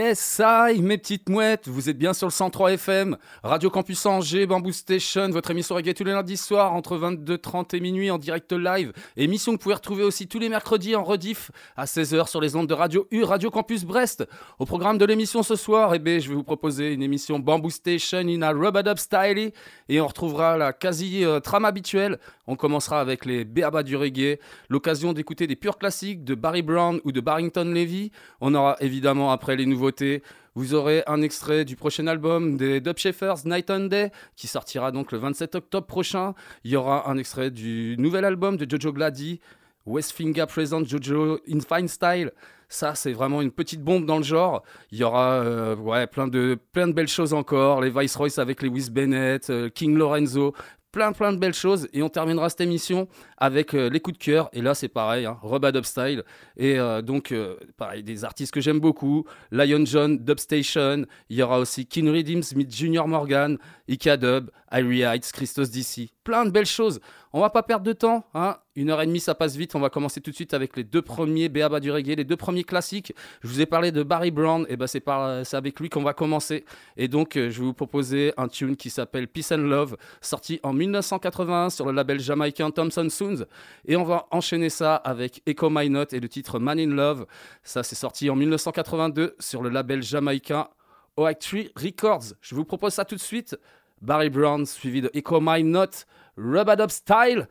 Yes, I, mes petites mouettes, vous êtes bien sur le 103 FM, Radio Campus Angers, Bamboo Station, votre émission reggae tous les lundis soirs entre 22h30 et minuit en direct live. Émission que vous pouvez retrouver aussi tous les mercredis en rediff à 16h sur les ondes de Radio U, Radio Campus Brest. Au programme de l'émission ce soir, eh bien, je vais vous proposer une émission Bamboo Station in a Rubber Dub Style et on retrouvera la quasi euh, habituelle. On commencera avec les béabas du reggae, l'occasion d'écouter des purs classiques de Barry Brown ou de Barrington Levy. On aura évidemment après les nouveautés. Vous aurez un extrait du prochain album des Dub Shepherds, Night and Day, qui sortira donc le 27 octobre prochain. Il y aura un extrait du nouvel album de Jojo Glady, Westfinger Present Jojo in Fine Style. Ça, c'est vraiment une petite bombe dans le genre. Il y aura euh, ouais, plein, de, belles choses encore. Les Viceroys avec Lewis Bennett, euh, King Lorenzo, plein plein de belles choses. Et on terminera cette émission avec euh, les coups de cœur. Et là c'est pareil hein, Robad Dub Style. Et euh, donc euh, pareil des artistes que j'aime beaucoup. Lion John Dubstation. Il y aura aussi King Redeem Smith Junior Morgan Ika Dub Irie Heights Christos DC plein de belles choses on va pas perdre de temps hein. une heure et demie ça passe vite on va commencer tout de suite avec les deux premiers Béaba du reggae les deux premiers classiques je vous ai parlé de Barry Brown et ben c'est avec lui qu'on va commencer et donc je vais vous proposer un tune qui s'appelle Peace and Love sorti en 1981 sur le label jamaïcain Thompson Soons. Et on va enchaîner ça avec Echo My Note et le titre Man in Love. Ça, c'est sorti en 1982 sur le label jamaïcain OAC3 Records. Je vous propose ça tout de suite. Barry Brown suivi de Echo My Note, Rubber Up Style.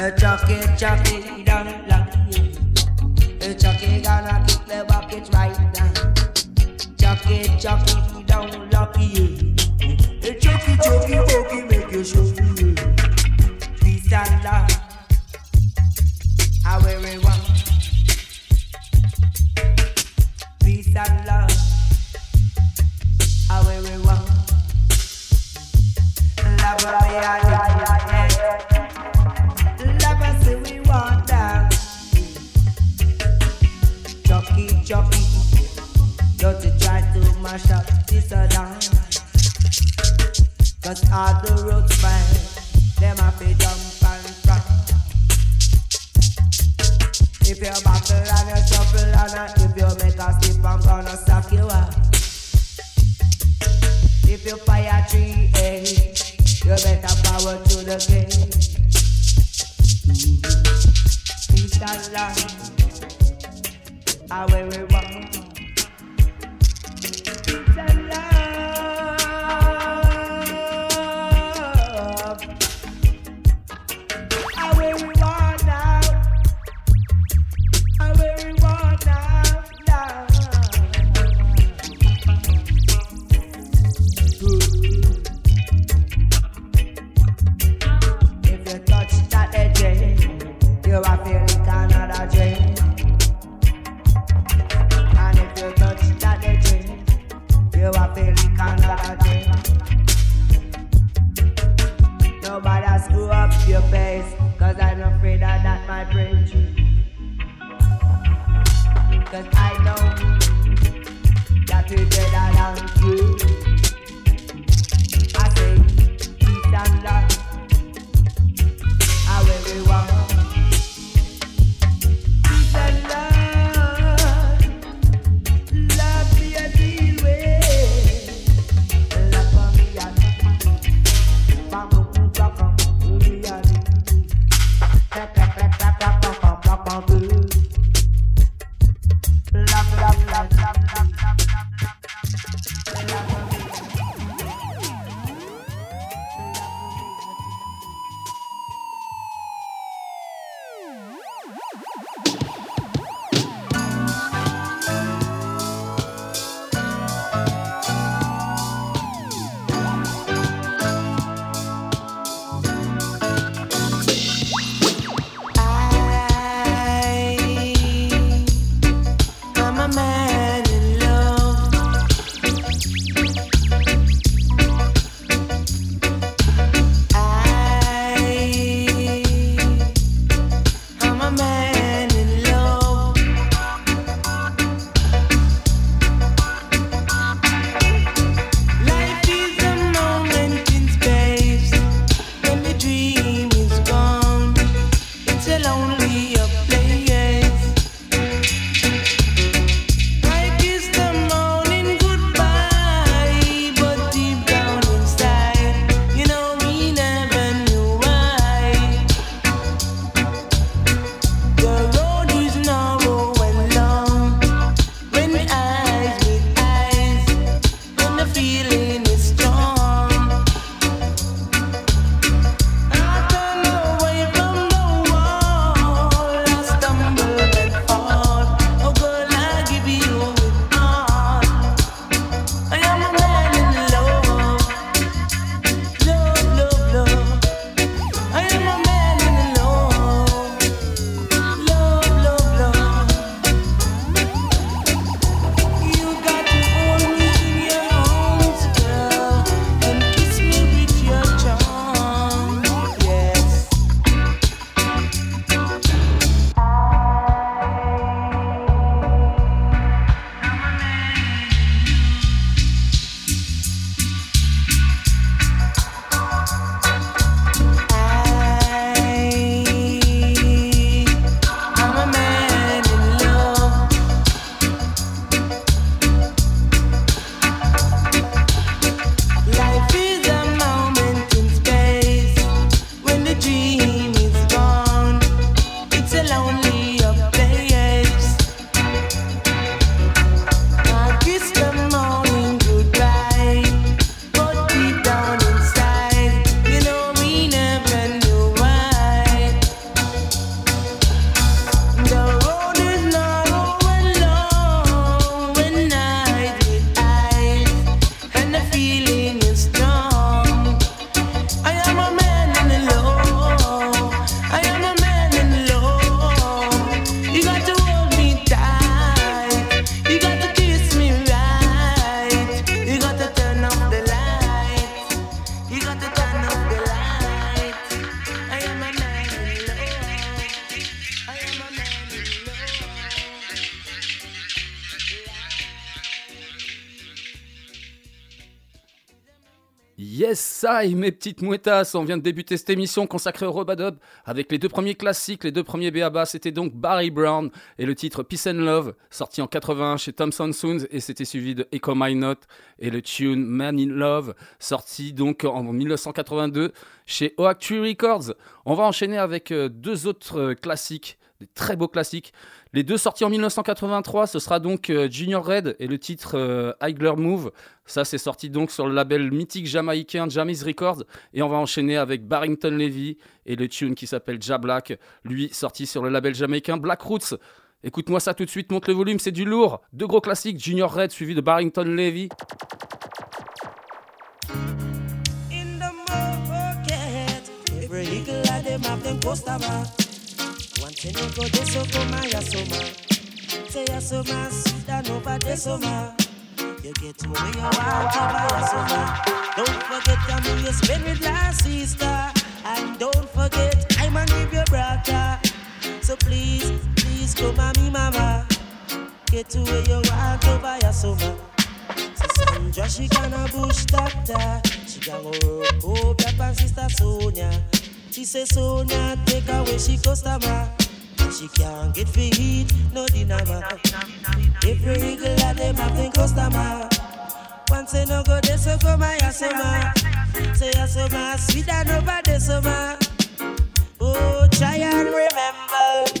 A jockey, jockey, down low. A jockey gonna kick the bucket right now. Jockey, jockey, down low. A jockey, jockey, jockey, make you show. Peace and love. I wear it. Peace and love. I wear it. Love will be mash up this or that. Cause all the roads fine. Them have to jump and front. If you buckle and you shuffle and if you make a slip, I'm gonna suck you up. If you fire tree, eh, you better power to the game. Peace and love, how we want. Mes petites mouettas, on vient de débuter cette émission consacrée au Robadub avec les deux premiers classiques, les deux premiers BABA, c'était donc Barry Brown et le titre Peace and Love, sorti en 81 chez Thompson Soons et c'était suivi de Echo My Note et le tune Man in Love, sorti donc en 1982 chez Tree Records. On va enchaîner avec euh, deux autres euh, classiques, des très beaux classiques. Les deux sortis en 1983, ce sera donc euh, Junior Red et le titre euh, Move. Ça, c'est sorti donc sur le label mythique jamaïcain Jamis Records. Et on va enchaîner avec Barrington Levy et le tune qui s'appelle Ja Black, lui sorti sur le label jamaïcain Black Roots. Écoute-moi ça tout de suite, monte le volume, c'est du lourd. Deux gros classiques, Junior Red suivi de Barrington Levy. Say no go deso koma yasoma. Say yasoma sida no ba desoma. You get where you want to buy yasoma. Don't forget I'm you spend with last sister. And don't forget I'm a give your brother. So please, please come on me mama. Get to where you want to buy. So Sandra she gonna bush doctor. She gonna work up your sister Sonia. She say Sonia take away she customer. She can't get feed, no dinner. Every at them have been customer. Once say no go, they so go my asoma. Say asoma, sweet and over the summer. Oh, try and remember.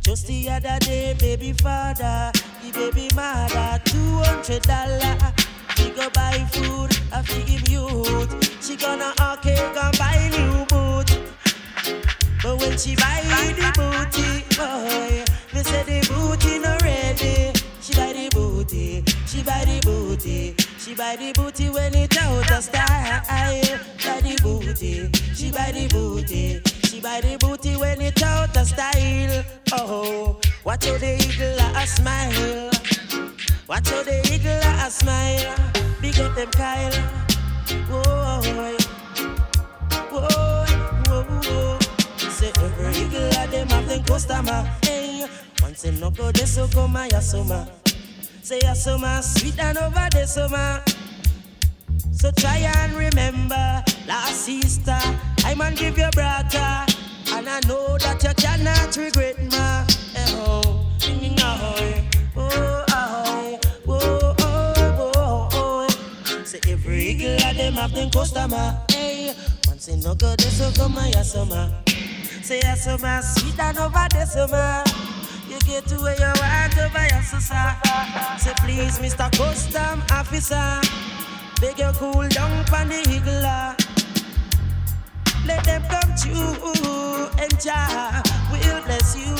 Just the other day, baby father, he the baby mother two hundred dollar. He go buy food, I feed him youth. She gonna okay, gonna buy new boot. But when she buy the booty, boy, me say the booty no ready. She buy the booty, she buy the booty, she buy the booty when it out of style. Buy the booty, she buy the booty, she buy the booty when it out of style. Oh, watch how the eagle a smile. Watch how the eagle a smile. Big up them Kyle. Whoa, Eagle a them have them customer. Hey, once in no go they so come my summer. Say a sweet and over the summer. So try and remember last sister, I man give you brother, and I know that you cannot regret ma. Eh, Oh, oh, oh, oh, oh, oh, oh. Say every of them have them customer. Hey, once in no go they so come my summer. Say a summer sweet and over the summer. You get to where you want over your sister. Say please, Mr. Custom Officer. Beg you cool down from the ah. Let them come true and Jah will bless you.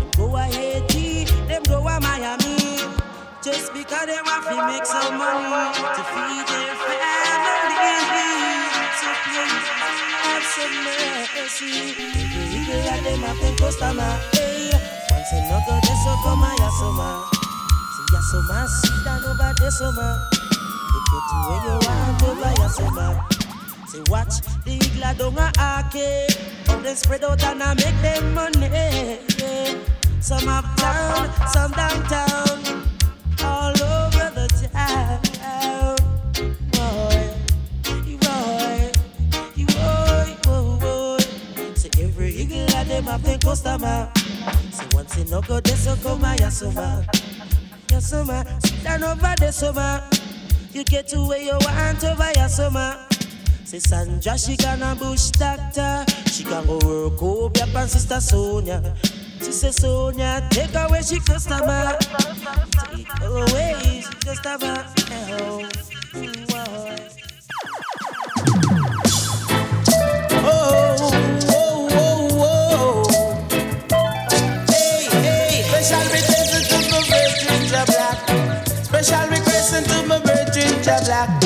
Them go a Haiti, them go a Miami. Just because they want to make some money to feed their family. So please have some mercy. Every eagle of them have them customer. Hey, once go, they so come a yasoma. See yasoma, sit down over the summer. You get to where you want over yasoma. Say watch the eagle down a arcade. How they spread out and I make them money. Some uptown, some downtown, all over them have them customer. Say once in no go, they so come a yasuma. Yasuma, sit down over the summer. You get to where you want over summer. Say Sandra, she gonna bush doctor. She gonna go work up your and sister Sonia. She say Sonia, take away she customer. Take away she customer. Oh, Major Black.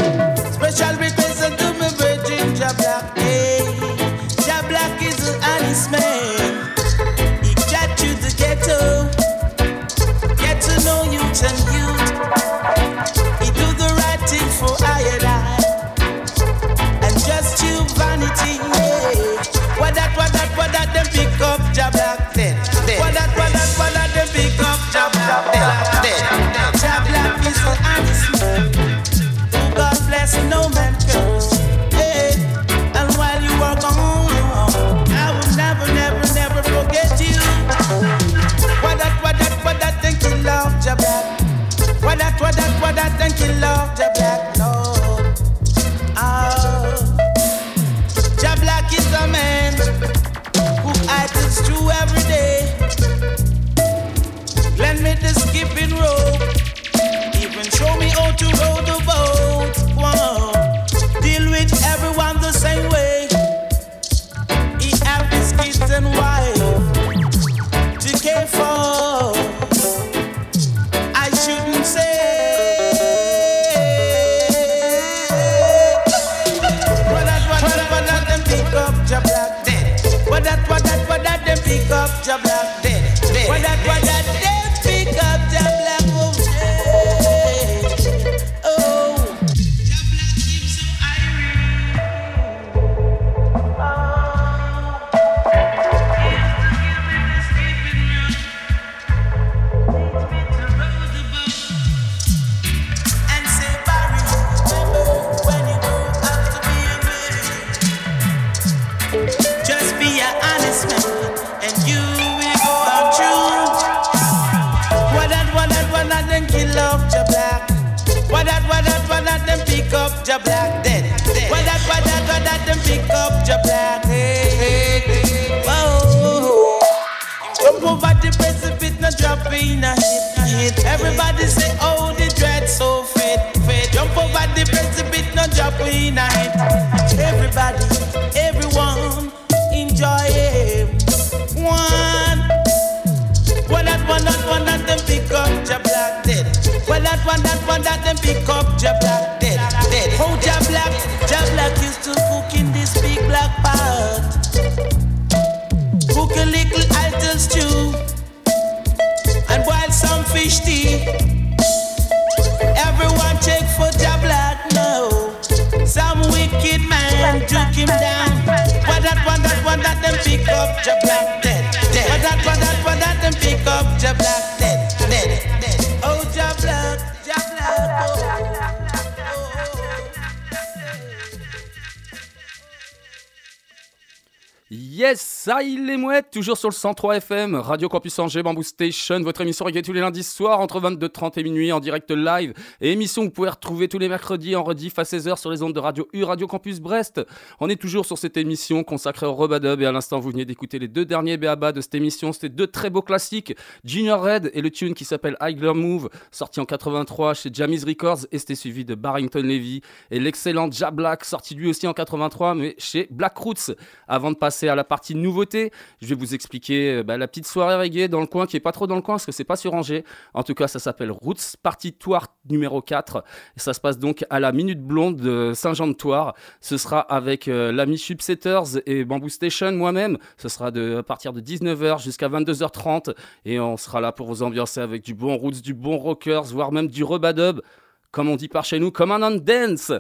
Everyone check for your black now. Some wicked man took him down. Well, that one, that one, that them pick up your black dead, dead. Well, that one, that one, that them pick up your black dead, dead. Oh, your black, your black, oh. Yes, ça il les mouettes, toujours sur le 103 FM, Radio Campus Angers, Bamboo Station, votre émission reggae tous les lundis soirs entre 22h30 et minuit en direct live, et émission que vous pouvez retrouver tous les mercredis en rediff à 16h sur les ondes de Radio U, Radio Campus Brest. On est toujours sur cette émission consacrée au Robadub, et à l'instant vous venez d'écouter les deux derniers BABA de cette émission, c'était deux très beaux classiques, Junior Red et le tune qui s'appelle Higher Move, sorti en 83 chez Jamis Records, et c'était suivi de Barrington Levy, et l'excellent Ja Black, sorti lui aussi en 83, mais chez Black Roots. Avant de passer à la partie je vais vous expliquer euh, bah, la petite soirée reggae dans le coin qui est pas trop dans le coin parce que c'est pas sur Angers. En tout cas, ça s'appelle Roots Party Tour numéro 4 et ça se passe donc à la Minute Blonde de Saint-Jean-de-Toire. Ce sera avec euh, l'ami Subsetters et Bamboo Station moi-même. Ce sera de, à partir de 19h jusqu'à 22h30 et on sera là pour vous ambiancer avec du bon Roots, du bon Rockers, voire même du Rebadub, comme on dit par chez nous, comme un on dance.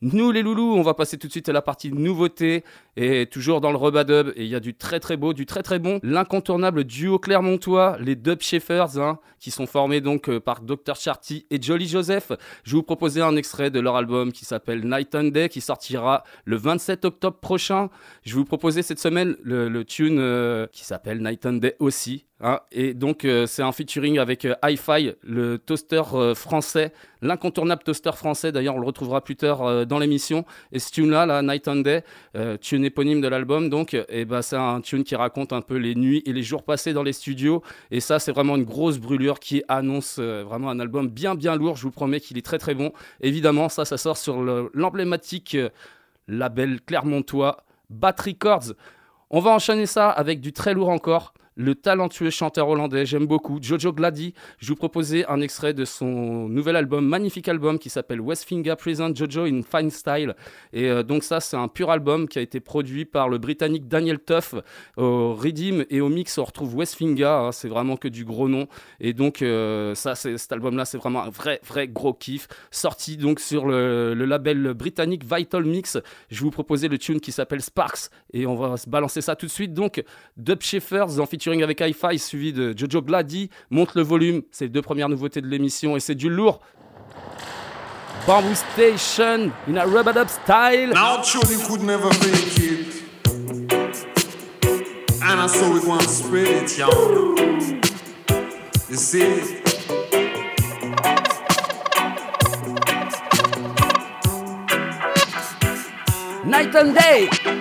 Nous les loulous, on va passer tout de suite à la partie nouveauté et toujours dans le rebadub et il y a du très très beau, du très très bon, l'incontournable duo Clermontois, les Dub Sheffers, hein, qui sont formés donc euh, par Dr Charty et Jolly Joseph. Je vous proposer un extrait de leur album qui s'appelle Night and Day qui sortira le 27 octobre prochain. Je vous proposer cette semaine le, tune euh, qui s'appelle Night and Day aussi. Hein, et donc euh, c'est un featuring avec Hi-Fi, le toaster français, l'incontournable toaster français. D'ailleurs, on le retrouvera plus tard dans l'émission. Et ce tune-là, là, Night and Day, tune éponyme de l'album, donc, et ben c'est un tune qui raconte un peu les nuits et les jours passés dans les studios. Et ça, c'est vraiment une grosse brûlure qui annonce euh, vraiment un album bien bien lourd. Je vous promets qu'il est très très bon. Évidemment, ça, ça sort sur le- l'emblématique euh, label Clermontois Bat Records. On va enchaîner ça avec du très lourd encore. Le talentueux chanteur hollandais, j'aime beaucoup, Jojo Glady. Je vous proposais un extrait de son nouvel album, magnifique album qui s'appelle Westfinger Present Jojo in Fine Style. Et euh, donc ça, c'est un pur album qui a été produit par le Britannique Daniel Tuff. Au Redeem et au mix, on retrouve Westfinger. hein, c'est vraiment que du gros nom. Et donc euh, ça, cet album-là, c'est vraiment un vrai, vrai gros kiff. Sorti donc sur le, le label britannique Vital Mix. Je vous proposais le tune qui s'appelle Sparks. Et on va se balancer ça tout de suite. Donc, Dub Sheffers en featuring avec Hi-Fi, suivi de Jojo Glady. Monte le volume. C'est les deux premières nouveautés de l'émission et c'est du lourd. Bamboo Station in a rubber up style. Now truly could never fake it. And I saw want to spread it, y'all. You see? Night and day.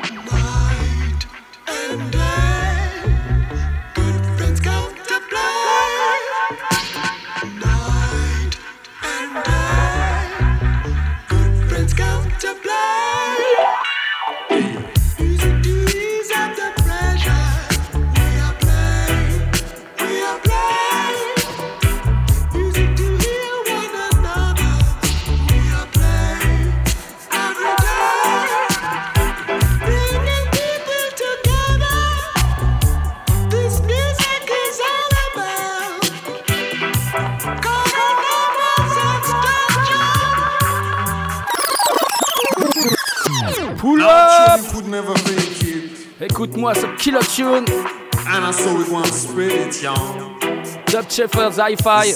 Sheffield's I fire,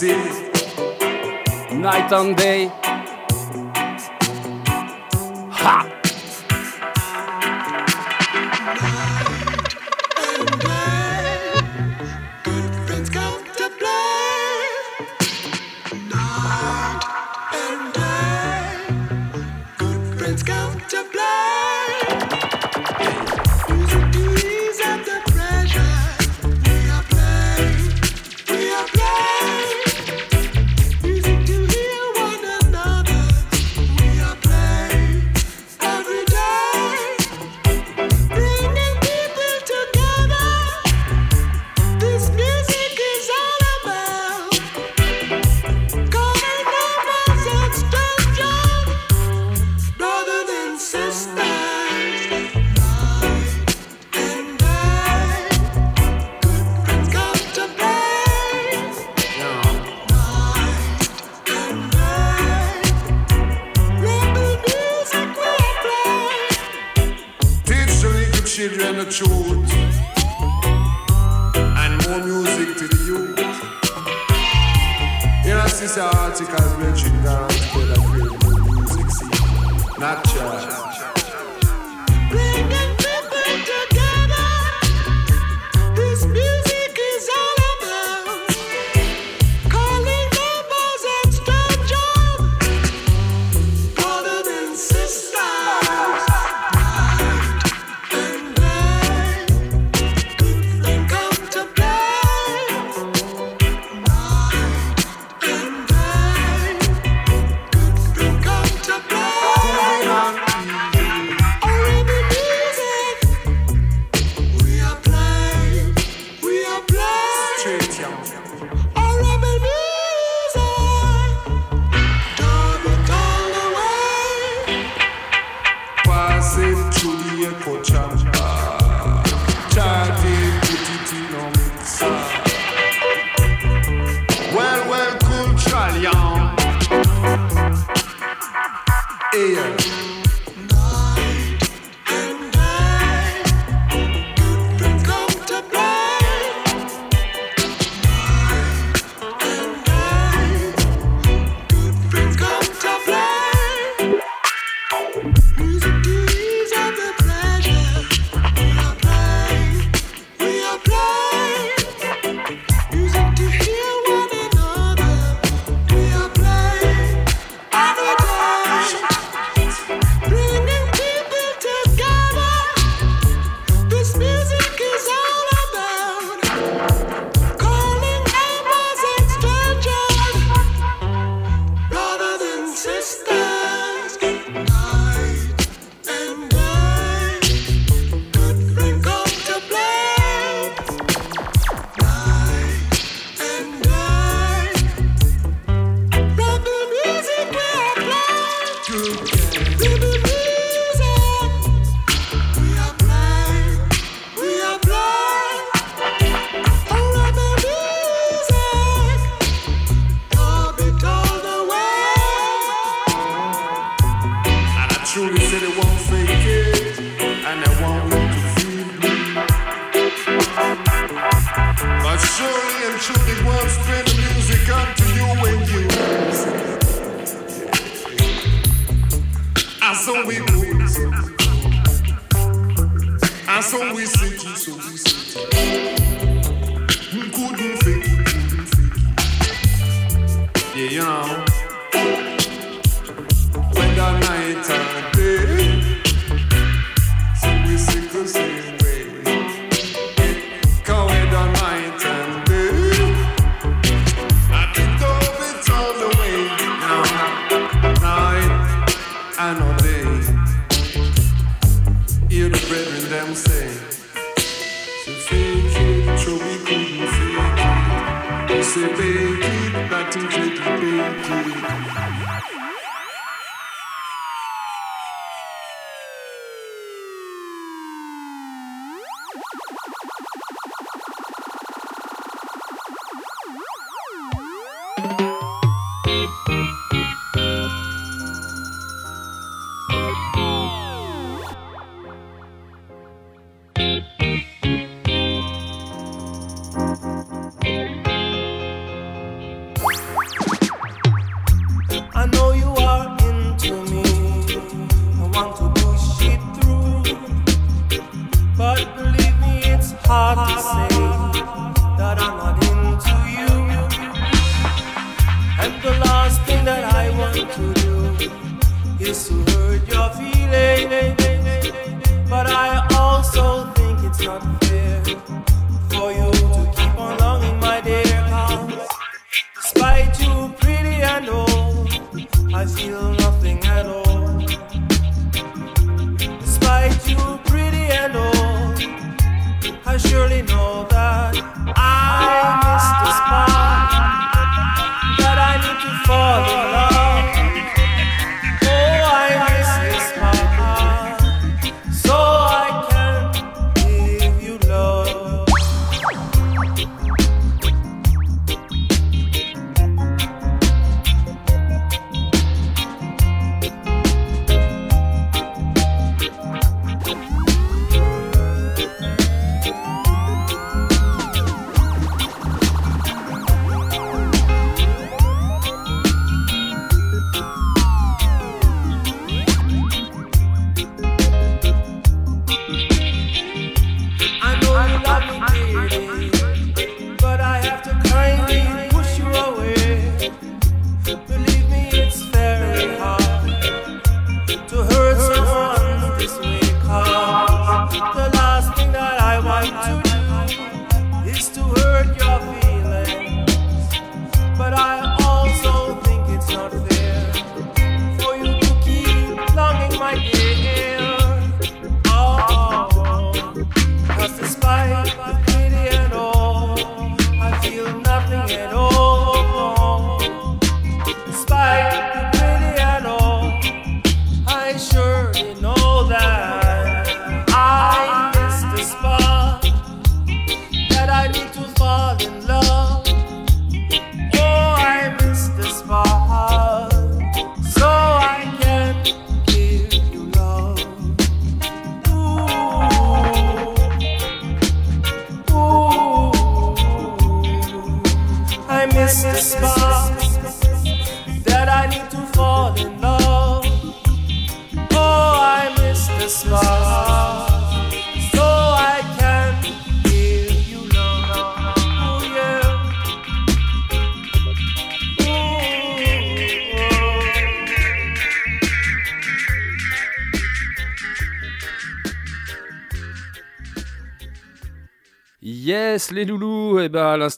Night and day. chum.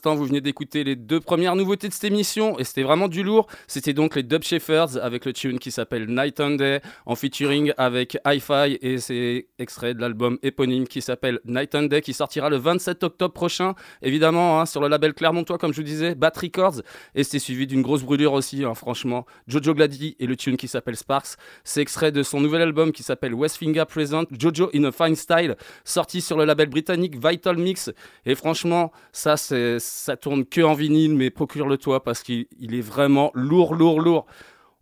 Vous venez d'écouter les deux premières nouveautés de cette émission, et c'était vraiment du lourd. C'était donc les Dub Shepherds avec le tune qui s'appelle Night and Day, en featuring avec Hi-Fi, et c'est extrait de l'album éponyme qui s'appelle Night and Day, qui sortira le 27 octobre prochain, évidemment, hein, sur le label Clermontois, comme je vous disais, Bat Records, et c'est suivi d'une grosse brûlure aussi, hein, franchement. Jojo Glady et le tune qui s'appelle Sparks, c'est extrait de son nouvel album qui s'appelle Westfinger Present, Jojo in a Fine Style, sorti sur le label britannique Vital Mix. Et franchement, ça, c'est, ça tourne que en vinyle, mais procure-le-toi parce qu'il il est vraiment lourd, lourd, lourd.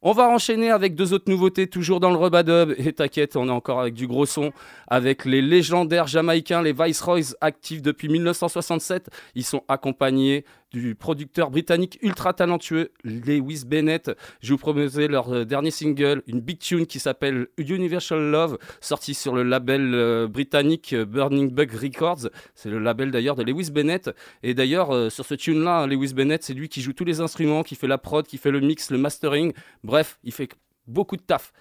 On va enchaîner avec deux autres nouveautés, toujours dans le rebadub. Et t'inquiète, on est encore avec du gros son, avec les légendaires jamaïcains, les Viceroys, actifs depuis 1967. Ils sont accompagnés du producteur britannique ultra talentueux Lewis Bennett. Je vous proposais leur euh, dernier single, une big tune qui s'appelle Universal Love, sorti sur le label euh, britannique euh, Burning Bug Records. C'est le label d'ailleurs de Lewis Bennett. Et d'ailleurs, sur ce tune-là, hein, Lewis Bennett, c'est lui qui joue tous les instruments, qui fait la prod, qui fait le mix, le mastering. Bref, il fait beaucoup de taf.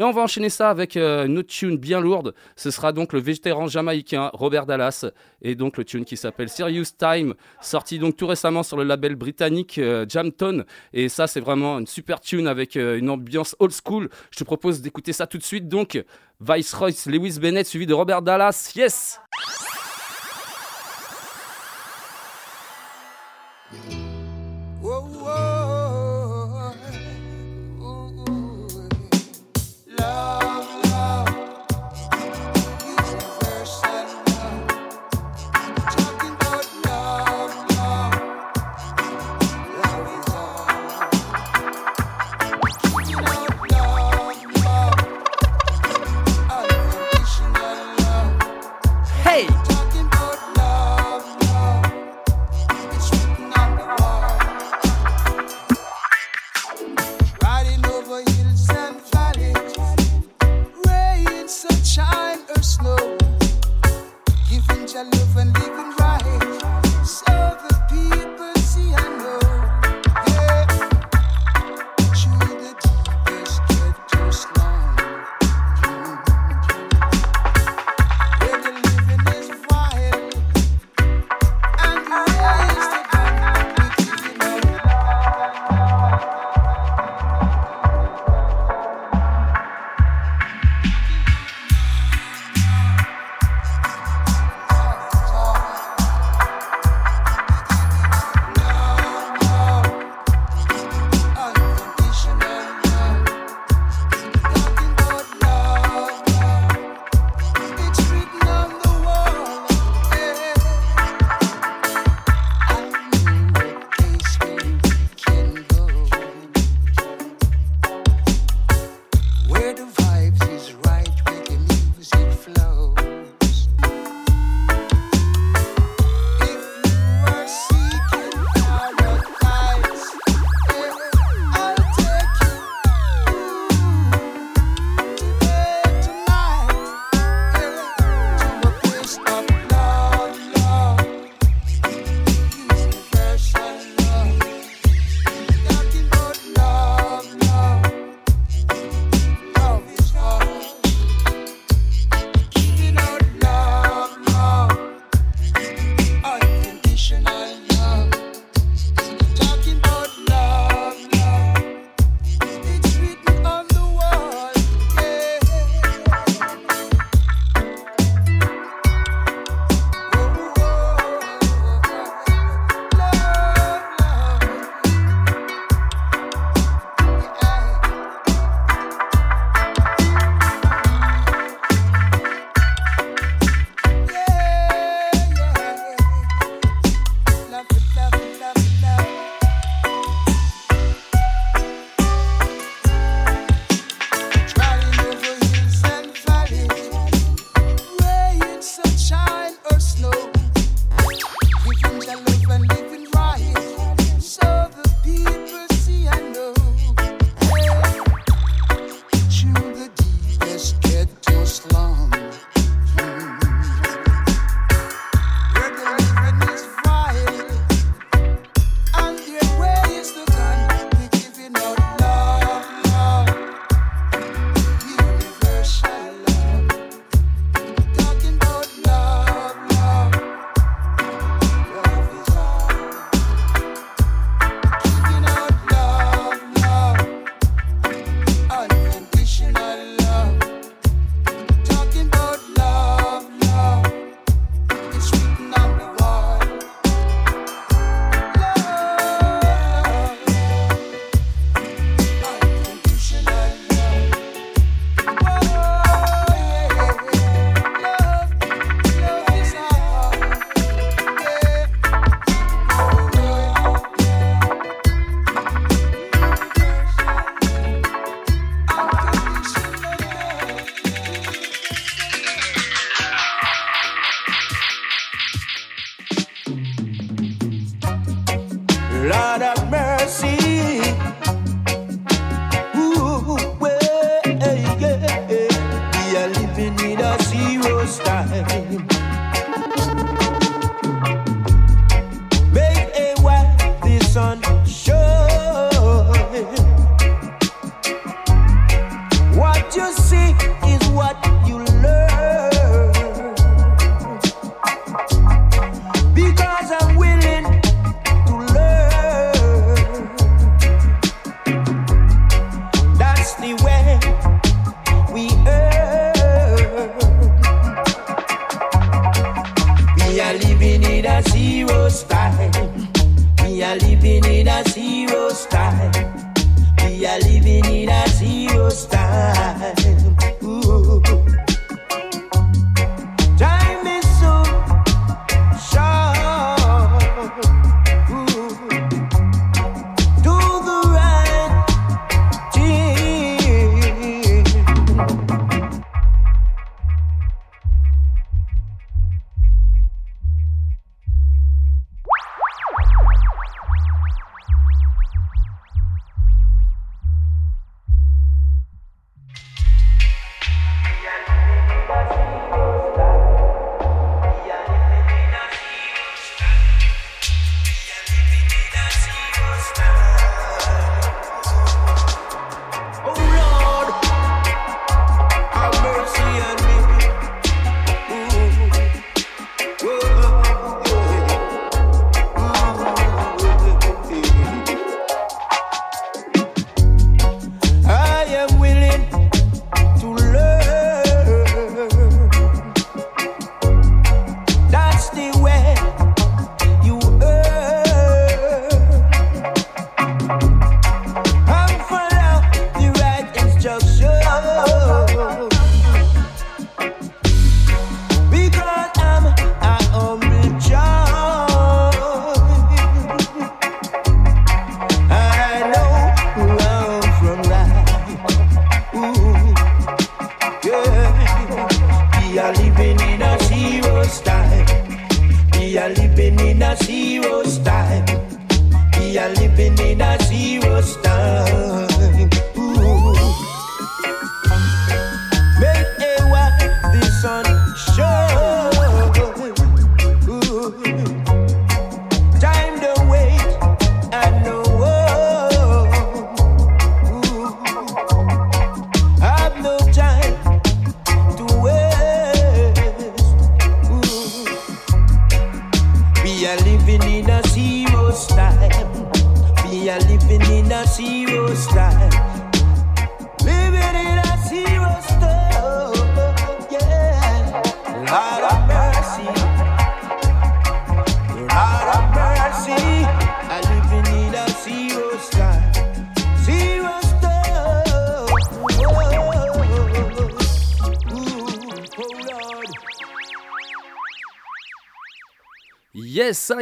Et on va enchaîner ça avec euh, une autre tune bien lourde. Ce sera donc le vétéran jamaïcain Robert Dallas et donc le tune qui s'appelle Serious Time, sorti donc tout récemment sur le label britannique euh. Et ça, c'est vraiment une super tune avec euh, une ambiance old school. Je te propose d'écouter ça tout de suite. Donc, Viceroy Lewis Bennett suivi de Robert Dallas. Yes! Your love and living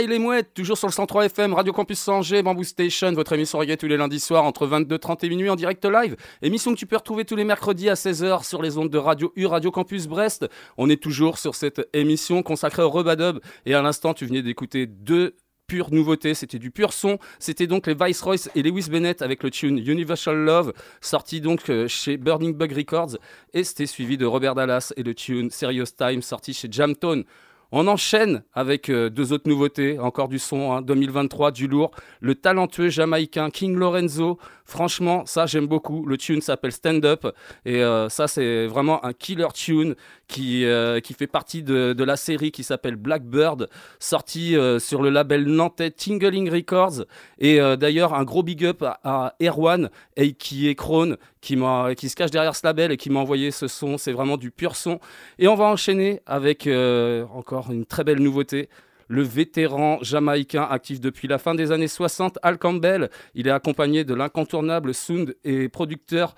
les mouettes, toujours sur le 103 FM, Radio Campus Angers, Bamboo Station, votre émission reggae tous les lundis soirs entre 22h30 et minuit en direct live. Émission que tu peux retrouver tous les mercredis à 16h sur les ondes de Radio U, Radio Campus Brest. On est toujours sur cette émission consacrée au Rebadub et à l'instant tu venais d'écouter deux pure nouveauté, c'était du pur son. C'était donc les Viceroy et Lewis Bennett avec le tune Universal Love, sorti donc euh, chez Burning Bug Records, et c'était suivi de Robert Dallas et le tune Serious Time, sorti chez Jamtone. On enchaîne avec euh, deux autres nouveautés, encore du son, hein, 2023, du lourd. Le talentueux jamaïcain King Lorenzo. Franchement, ça j'aime beaucoup. Le tune s'appelle Stand Up. Et euh, ça c'est vraiment un killer tune qui, euh, qui fait partie de, la série qui s'appelle Blackbird, sortie sur le label nantais Tingling Records. Et d'ailleurs, un gros big up à, Erwan, et qui est Krone, qui, qui se cache derrière ce label et qui m'a envoyé ce son. C'est vraiment du pur son. Et on va enchaîner avec encore une très belle nouveauté. Le vétéran jamaïcain actif depuis la fin des années 60, Al Campbell, il est accompagné de l'incontournable sound et producteur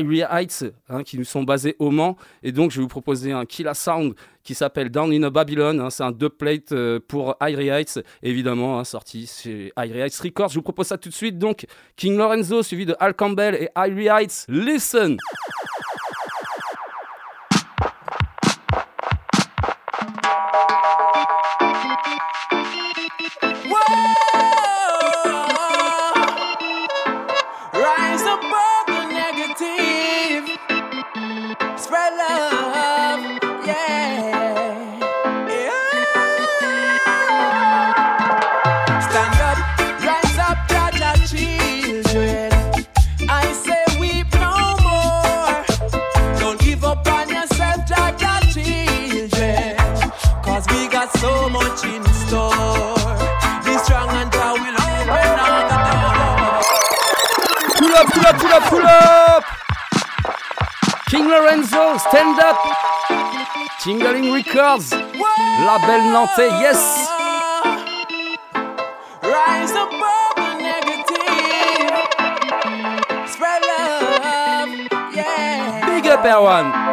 Irie Heights, hein, qui nous sont basés au Mans. Et donc, je vais vous proposer un Killa Sound qui s'appelle Down in a Babylon. Hein. c'est un deux plate euh, pour Irie Heights, évidemment, hein, sorti chez Irie Heights Records. Je vous propose ça tout de suite. Donc, King Lorenzo, suivi de Al Campbell et Irie Heights. Listen! Lorenzo, stand up! Tingling Records, label nantais, yes! Rise above the negative, spread love, yeah! Big up, everyone!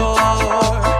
door.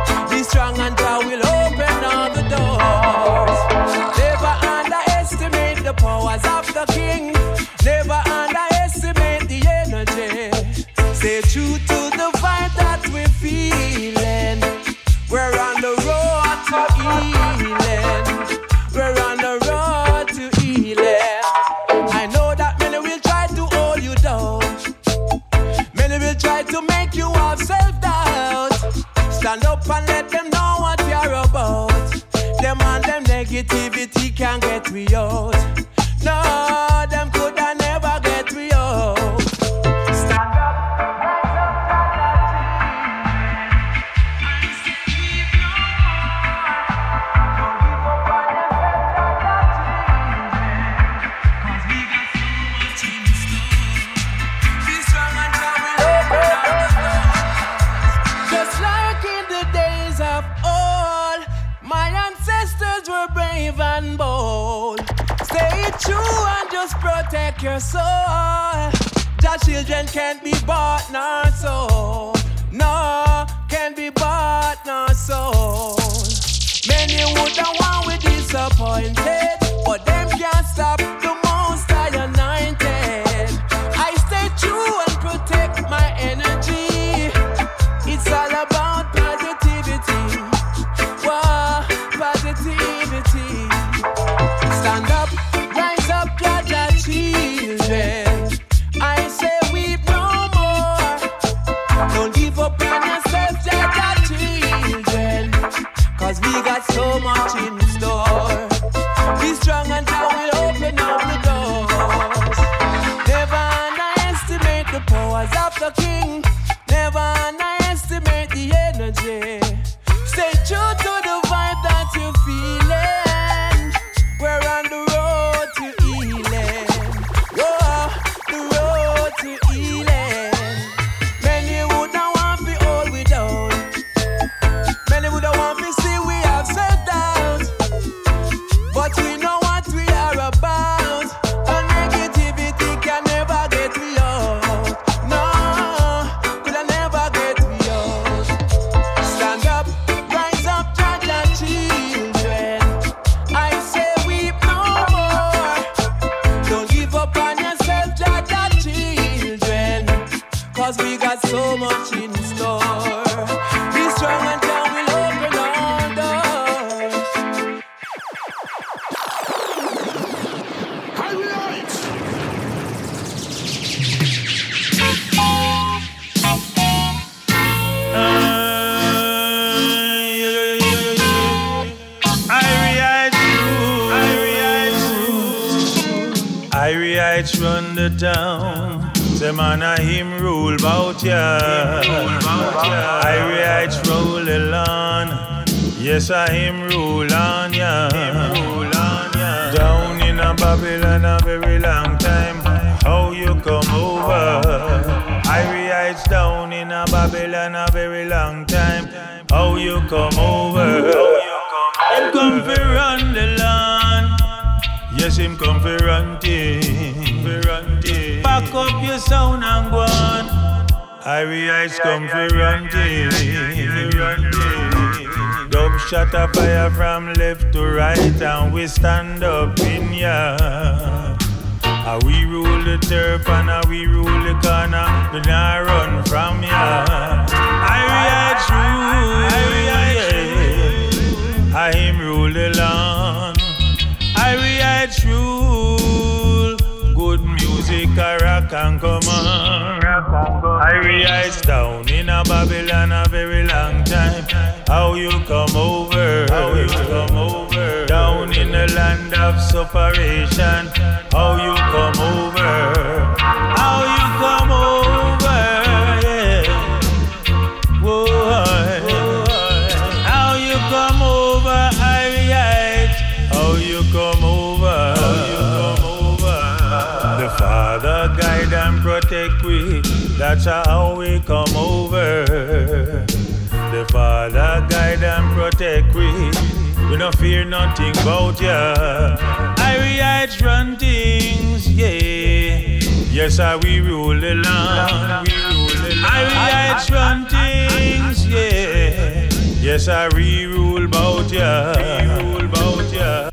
No fear nothing about ya. I react run things, yeah. Yes, I we rule the land. We rule. I react run things, yeah. Yes, I re-rule bout ya. Re-rule bout ya.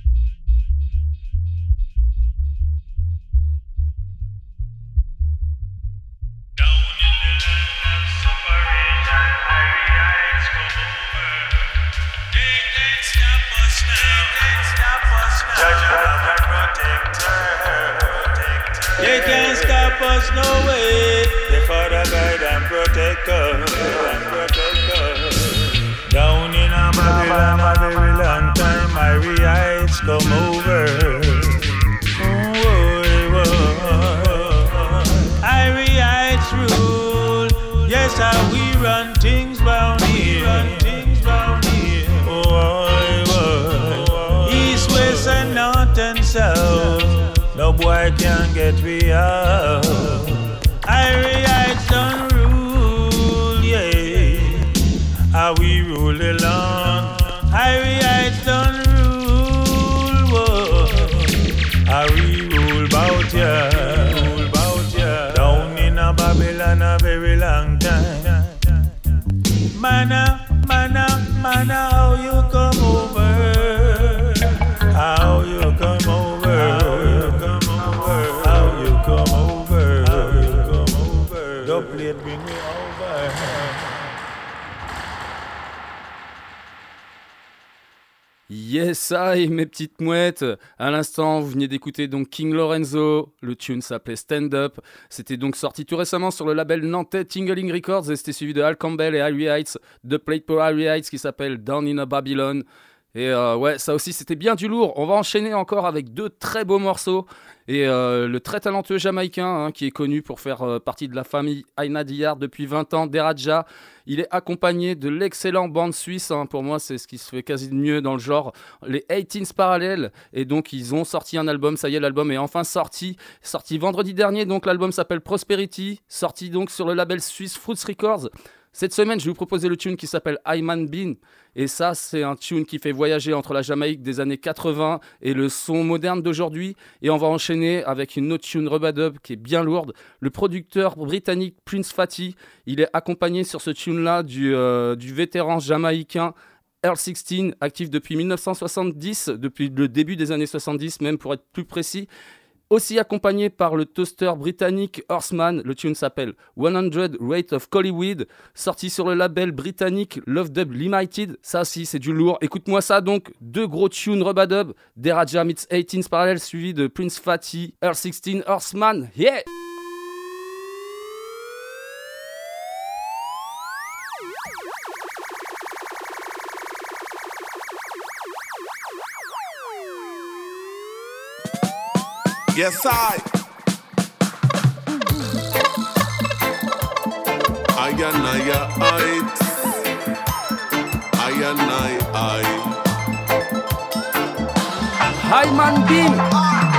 yeah Yes, I, mes petites mouettes. À l'instant, vous venez d'écouter donc King Lorenzo. Le tune s'appelait Stand Up. C'était donc sorti tout récemment sur le label nantais Tingling Records et c'était suivi de Al Campbell et Harry Heights, de Plate pour Harry Heights qui s'appelle Down in a Babylon. Et euh, ouais, ça aussi c'était bien du lourd. On va enchaîner encore avec deux très beaux morceaux. Et euh, le très talentueux Jamaïcain, hein, qui est connu pour faire euh, partie de la famille Aina depuis 20 ans, Deraja, il est accompagné de l'excellent band suisse. hein. pour moi, c'est ce qui se fait quasi de mieux dans le genre. Les 18s Parallèles. Et donc, ils ont sorti un album. Ça y est, l'album est enfin sorti. Sorti vendredi dernier. Donc, l'album s'appelle Prosperity. Sorti donc sur le label suisse Fruits Records. Cette semaine, je vais vous proposer le tune qui s'appelle Ayman Bean. Et ça, c'est un tune qui fait voyager entre la Jamaïque des années 80 et le son moderne d'aujourd'hui. Et on va enchaîner avec une autre tune Rubadub qui est bien lourde. Le producteur britannique Prince Fatty, il est accompagné sur ce tune-là du, euh, du vétéran jamaïcain Earl 16, actif depuis 1970, depuis le début des années 70 même pour être plus précis. Aussi accompagné par le toaster britannique Horseman, le tune s'appelle 100 Rate of Collyweed, sorti sur le label britannique Love Dub Limited. Ça aussi, c'est du lourd. Écoute-moi ça donc, deux gros tunes rubadub, Deraja meets 18 parallèle suivi de Prince Fatty, Earl 16, Horseman. Yeah! Yes, I. I and I, I. I and I, I. Hi man beam!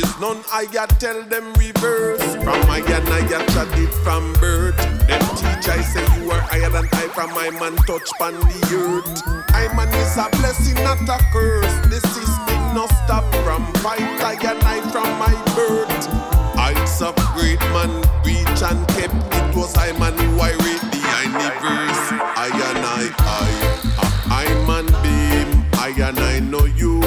Is none. I ya tell them reverse. From I and I, ya chat it from birth. Them teach I say you are higher than I. From my man touch pan the earth. I man is a blessing, not a curse. The system no stop from fight. I and I from my birth. Heights of great man reach and kept. It was I man who I read the universe. I and I, I, I man beam. I and I know you,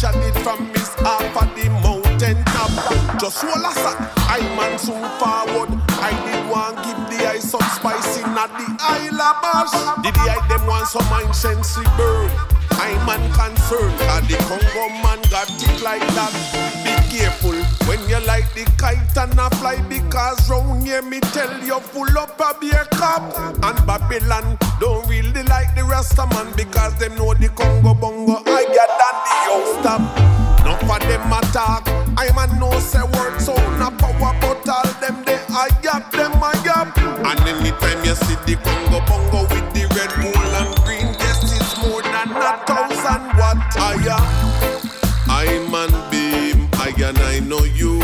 chat it from miss half of the mountain top. Just roll a sack, I man soon forward. I did want give the eye some spice in at the Isle Bash. Did the eye them want some sensory bird? I man concerned, cause the Congo man got it like that. Be careful when you like the kite and a fly because round here me tell you full up a beer cup. And Babylon don't really like the Rasta man because them know the Congo bongo higher than the house stop. Enough of them attack, I man no say word so na power but all them they I yap them I yap. And anytime you see the Congo bongo with the red bull and green, yes it's more than a thousand watt higher. I man and I know you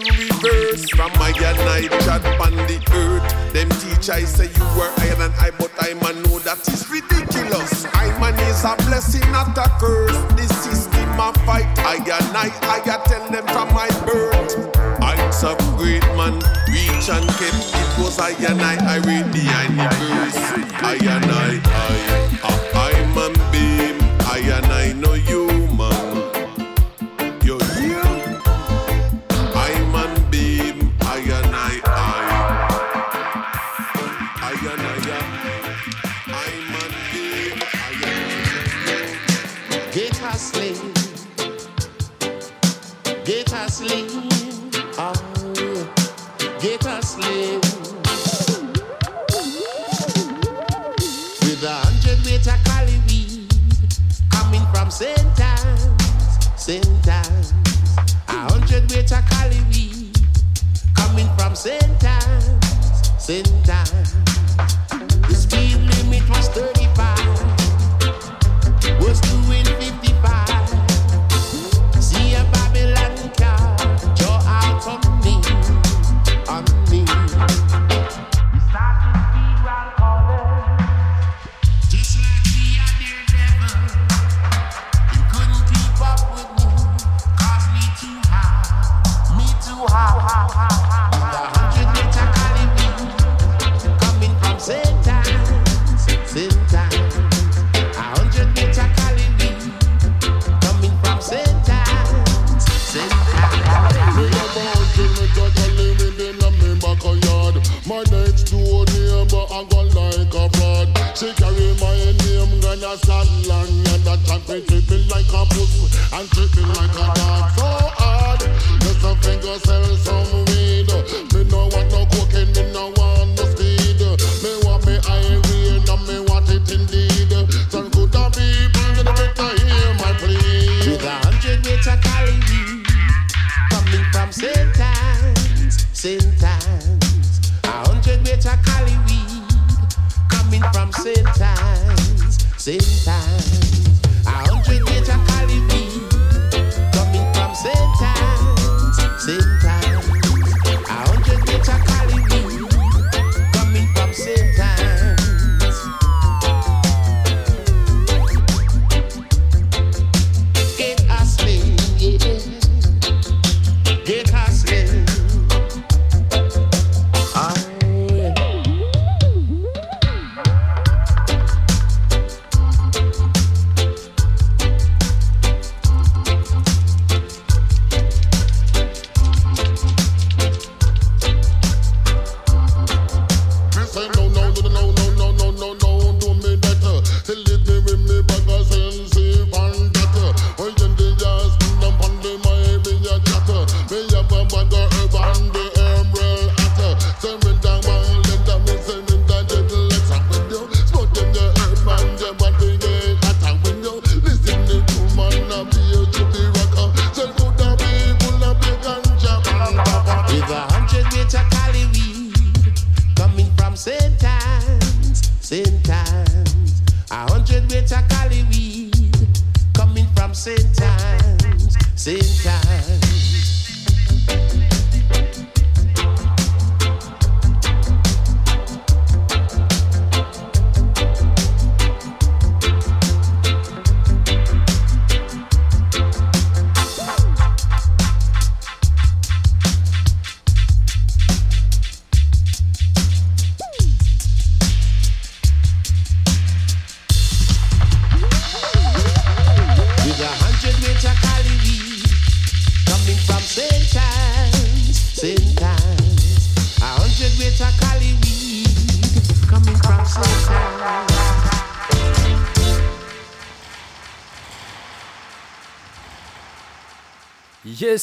them reverse. From I and I, chat on the earth. Them teach I say you were higher than I, but I man know that is ridiculous. I man is a blessing, not a curse. The system a fight. I and I, I tell them from my birth. I'm of great man, reach and kept. It was I and I, I read the universe. I and I, I, sometimes, sometimes.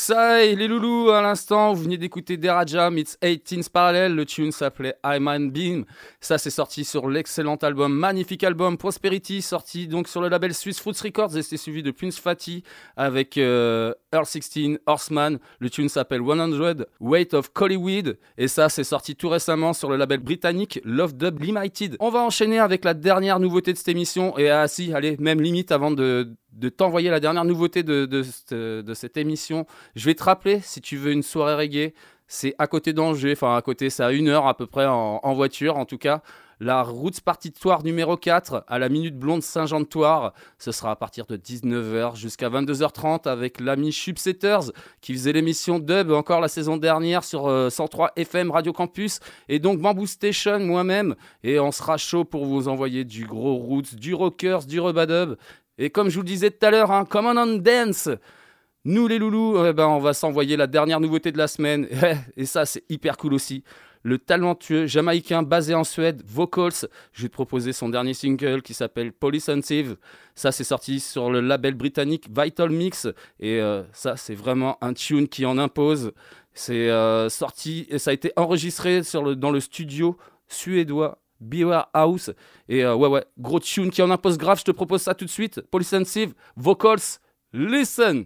Yes, I, les loulous, à l'instant, vous venez d'écouter Deraja Meets 18 Parallel. Le tune s'appelait I'm on Beam. Ça, c'est sorti sur l'excellent album, magnifique album Prosperity, sorti donc sur le label Swiss Fruits Records et c'était suivi de Prince Fatty avec euh, Earl 16, Horseman. Le tune s'appelle 100 Weight of Collyweed et ça, c'est sorti tout récemment sur le label britannique Love Dub Limited. On va enchaîner avec la dernière nouveauté de cette émission et ah si, allez, même limite avant de t'envoyer la dernière nouveauté de, cette- émission. Je vais te rappeler, si tu veux une soirée reggae, c'est à côté d'Angers, enfin à côté, c'est à une heure à peu près en voiture en tout cas. La route partitoire numéro 4 à la Minute Blonde Saint-Jean-de-Toire. Ce sera à partir de 19h jusqu'à 22h30 avec l'ami Chubsetters qui faisait l'émission Dub encore la saison dernière sur euh, 103 FM Radio Campus et donc Bamboo Station moi-même. Et on sera chaud pour vous envoyer du gros roots, du rockers, du rebadub. Et comme je vous le disais tout à l'heure, hein, on and dance Nous les loulous, eh ben, on va s'envoyer la dernière nouveauté de la semaine. Et ça, c'est hyper cool aussi. Le talentueux jamaïcain basé en Suède, Vocals, je vais te proposer son dernier single qui s'appelle Thief. Ça, c'est sorti sur le label britannique Vital Mix. Et euh, ça, c'est vraiment un tune qui en impose. C'est euh, sorti et ça a été enregistré dans le studio suédois Beware House. Et euh, ouais, ouais, gros tune qui en impose grave. Je te propose ça tout de suite. Thief, Vocals, listen!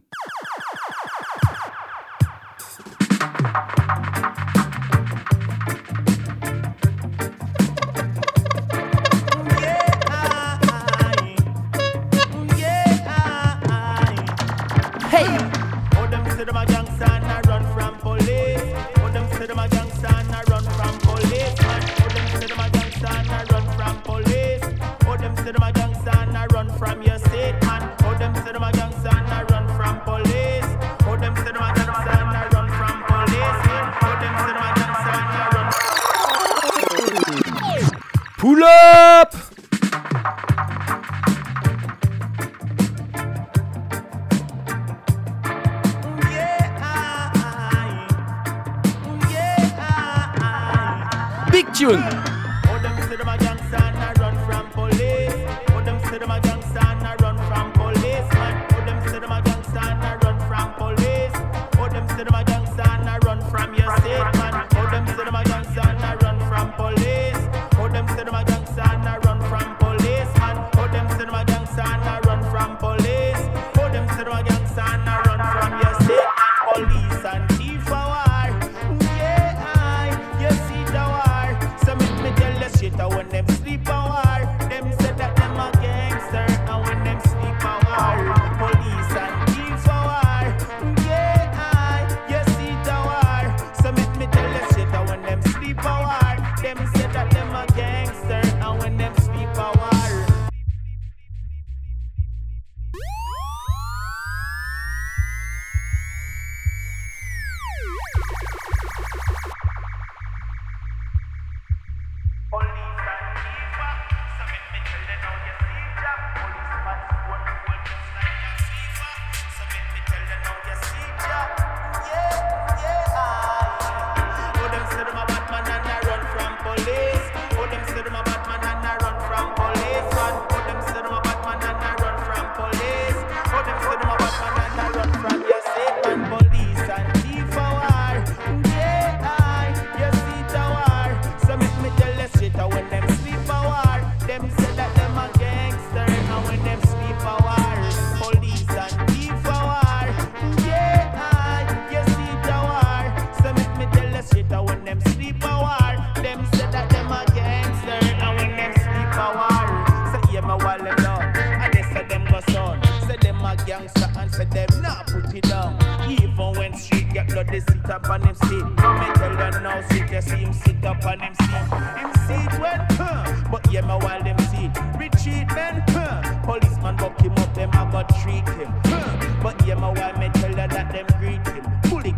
Pull up!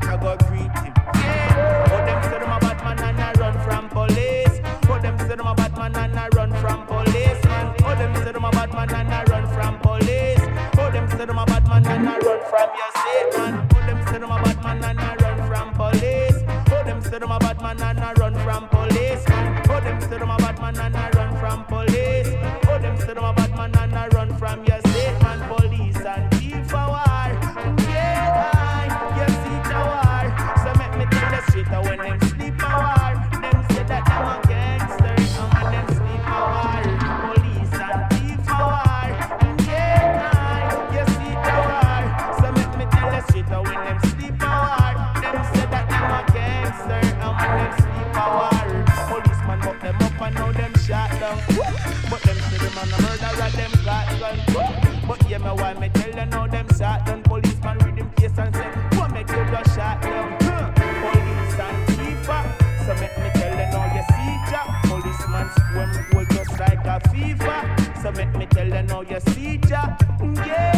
I got greedy. Yeah, me tell you now them shot down. Policeman read him case and say, what make you just shot? Huh. Police and thief, ah. so make me tell you now you see ya. Policeman swim hold just like a fever. So make me tell you now you see ya. Mm, yeah, yeah,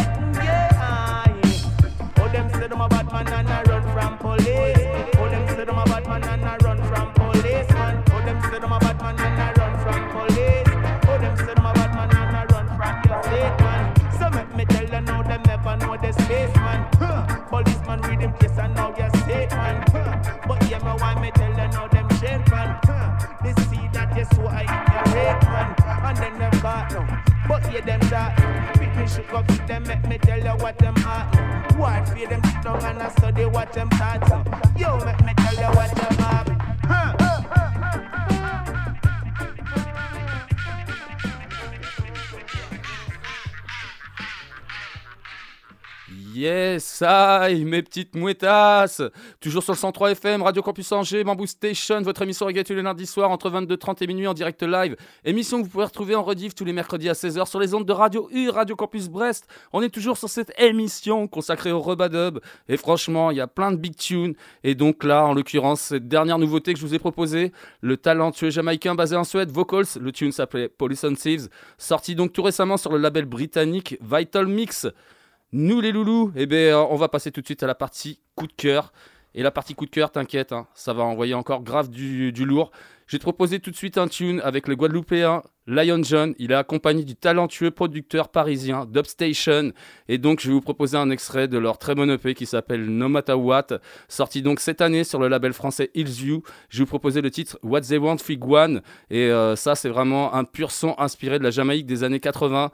the man. Huh. Policeman read him case and now your state, man. Huh. But yeah, me why me tell you now them shame, man. Huh. They see that you so I hate, man. And then them caught now. But yeah, them that pick me shook up with them, make me tell you what them now. War fear them down and I study what them thoughts now. Yo, make me tell you what them have. Huh. Yes, aïe, mes petites mouettasses Toujours sur le 103 FM, Radio Campus Angers, Bamboo Station, votre émission reggae tous les lundis soirs entre 22h30 et minuit en direct live. Émission que vous pouvez retrouver en rediff tous les mercredis à 16h sur les ondes de Radio U, Radio Campus Brest. On est toujours sur cette émission consacrée au Rebadub. Et franchement, il y a plein de big tunes. Et donc là, en l'occurrence, cette dernière nouveauté que je vous ai proposée, le talentueux jamaïcain basé en Suède, Vocals, le tune s'appelait Police and Thieves, sorti donc tout récemment sur le label britannique Vital Mix. Nous les loulous, eh ben, euh, on va passer tout de suite à la partie coup de cœur. Et la partie coup de cœur, t'inquiète, hein, ça va envoyer encore grave du, du lourd. J'ai proposé tout de suite un tune avec le Guadeloupéen Lion John. Il est accompagné du talentueux producteur parisien Dubstation. Et donc, je vais vous proposer un extrait de leur très bon EP qui s'appelle No Matter What, sorti donc cette année sur le label français Hills You. Je vais vous proposer le titre What They Want Fig One. Et euh, ça, c'est vraiment un pur son inspiré de la Jamaïque des années 80.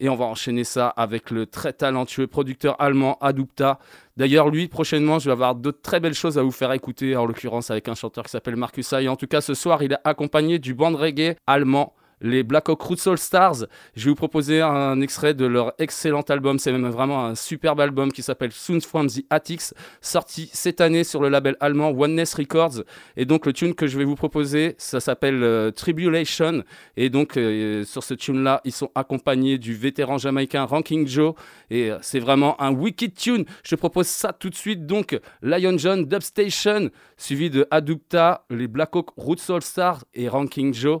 Et on va enchaîner ça avec le très talentueux producteur allemand Adupta. D'ailleurs, lui, prochainement, je vais avoir d'autres très belles choses à vous faire écouter, en l'occurrence avec un chanteur qui s'appelle Marcus Hay. En tout cas, ce soir, il est accompagné du band reggae allemand les Black Hawk Root Soul Stars. Je vais vous proposer un extrait de leur excellent album. C'est même vraiment un superbe album qui s'appelle Soon from the Attics, sorti cette année sur le label allemand Oneness Records. Et donc le tune que je vais vous proposer, ça s'appelle euh, Tribulation. Et donc euh, sur ce tune-là, ils sont accompagnés du vétéran jamaïcain Ranking Joe. Et euh, c'est vraiment un wicked tune. Je propose ça tout de suite. Donc Lion John Dubstation, suivi de Adupta, les Black Hawk Root Soul Stars et Ranking Joe.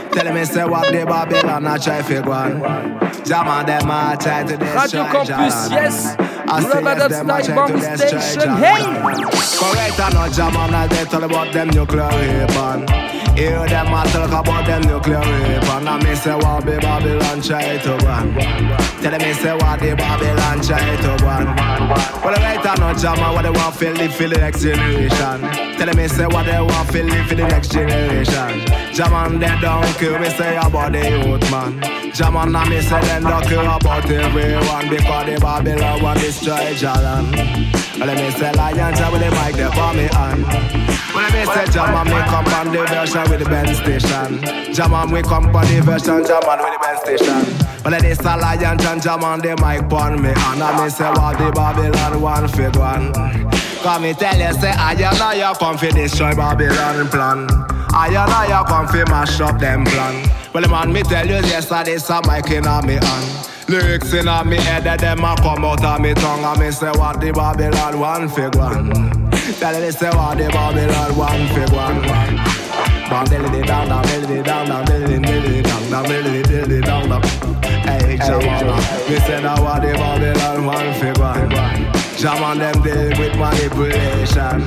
Tell me say what the Babylon I try to go on. Jaman them a try to destroy Radio Campus, yes. I say Rubber yes, Dub them a Style try to Bamboo destroy Station, hey! Correct or not, Jamana they tell about them nuclear weapon. Hear them a talk about them nuclear weapon. And me say what the Babylon try to on. Tell me say what the Babylon try to on. Well, right or not, Jama, what they want to live for the next generation. Tell me say what they want to live for the next generation. Jaman, they don't kill me say about the youth, man. Jaman, and me say them don't care about everyone because the Babylon want destroy Jalan. Let me say Lion Jah with the mic there for me on. Let me say Jaman, me come on the version with the band station. Jaman, we come on the version, Jaman with the band station. Let me say Lion Jah, Jaman, the mic on me on. And me say what the Babylon one fig one. Come me tell you, say I and I come for destroy Babylon plan. I and I come for mash up them plan. Well, man, me tell you yesterday, some mic in on me hand. Lyrics in on me head, and them a come out of me tongue. And me say what the Babylon one fig one. Tell me say what the Babylon one fig one. Bang dilly down down dilly down down dilly dilly down down dilly dilly down down. Hey, Jamana, me say that what the Babylon one fig one. Jaman them deal with manipulation.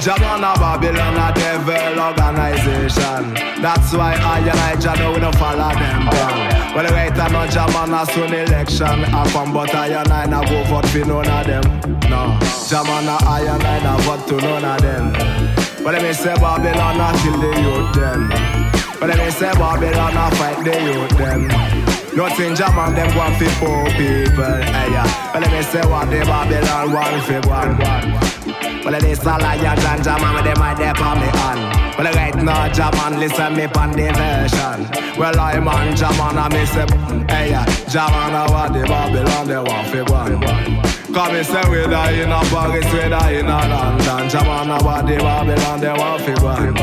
Jaman a Babylon a devil organization. That's why I and I know we don't follow them down. Well, right now, no Jaman a soon election. I come but I and I na go vote for none of them. No, Jaman a I and I na vote to none of them. But let me say Babylon a kill the youth them. But let me say Babylon a fight the youth them. Nothing Jaman them want for poor people. Hey, yeah. But let me say what the Babylon want for one. Well, it is a lion and with them right there for me on. Well, right now, Jaman, listen me pan the version. Well, I man Jaman, I miss it. Hey, yeah. Jaman, I want the Babylon, they want for one. Come and say we die in a Paris, we die in a London. Jaman, I want the Babylon, they want for one.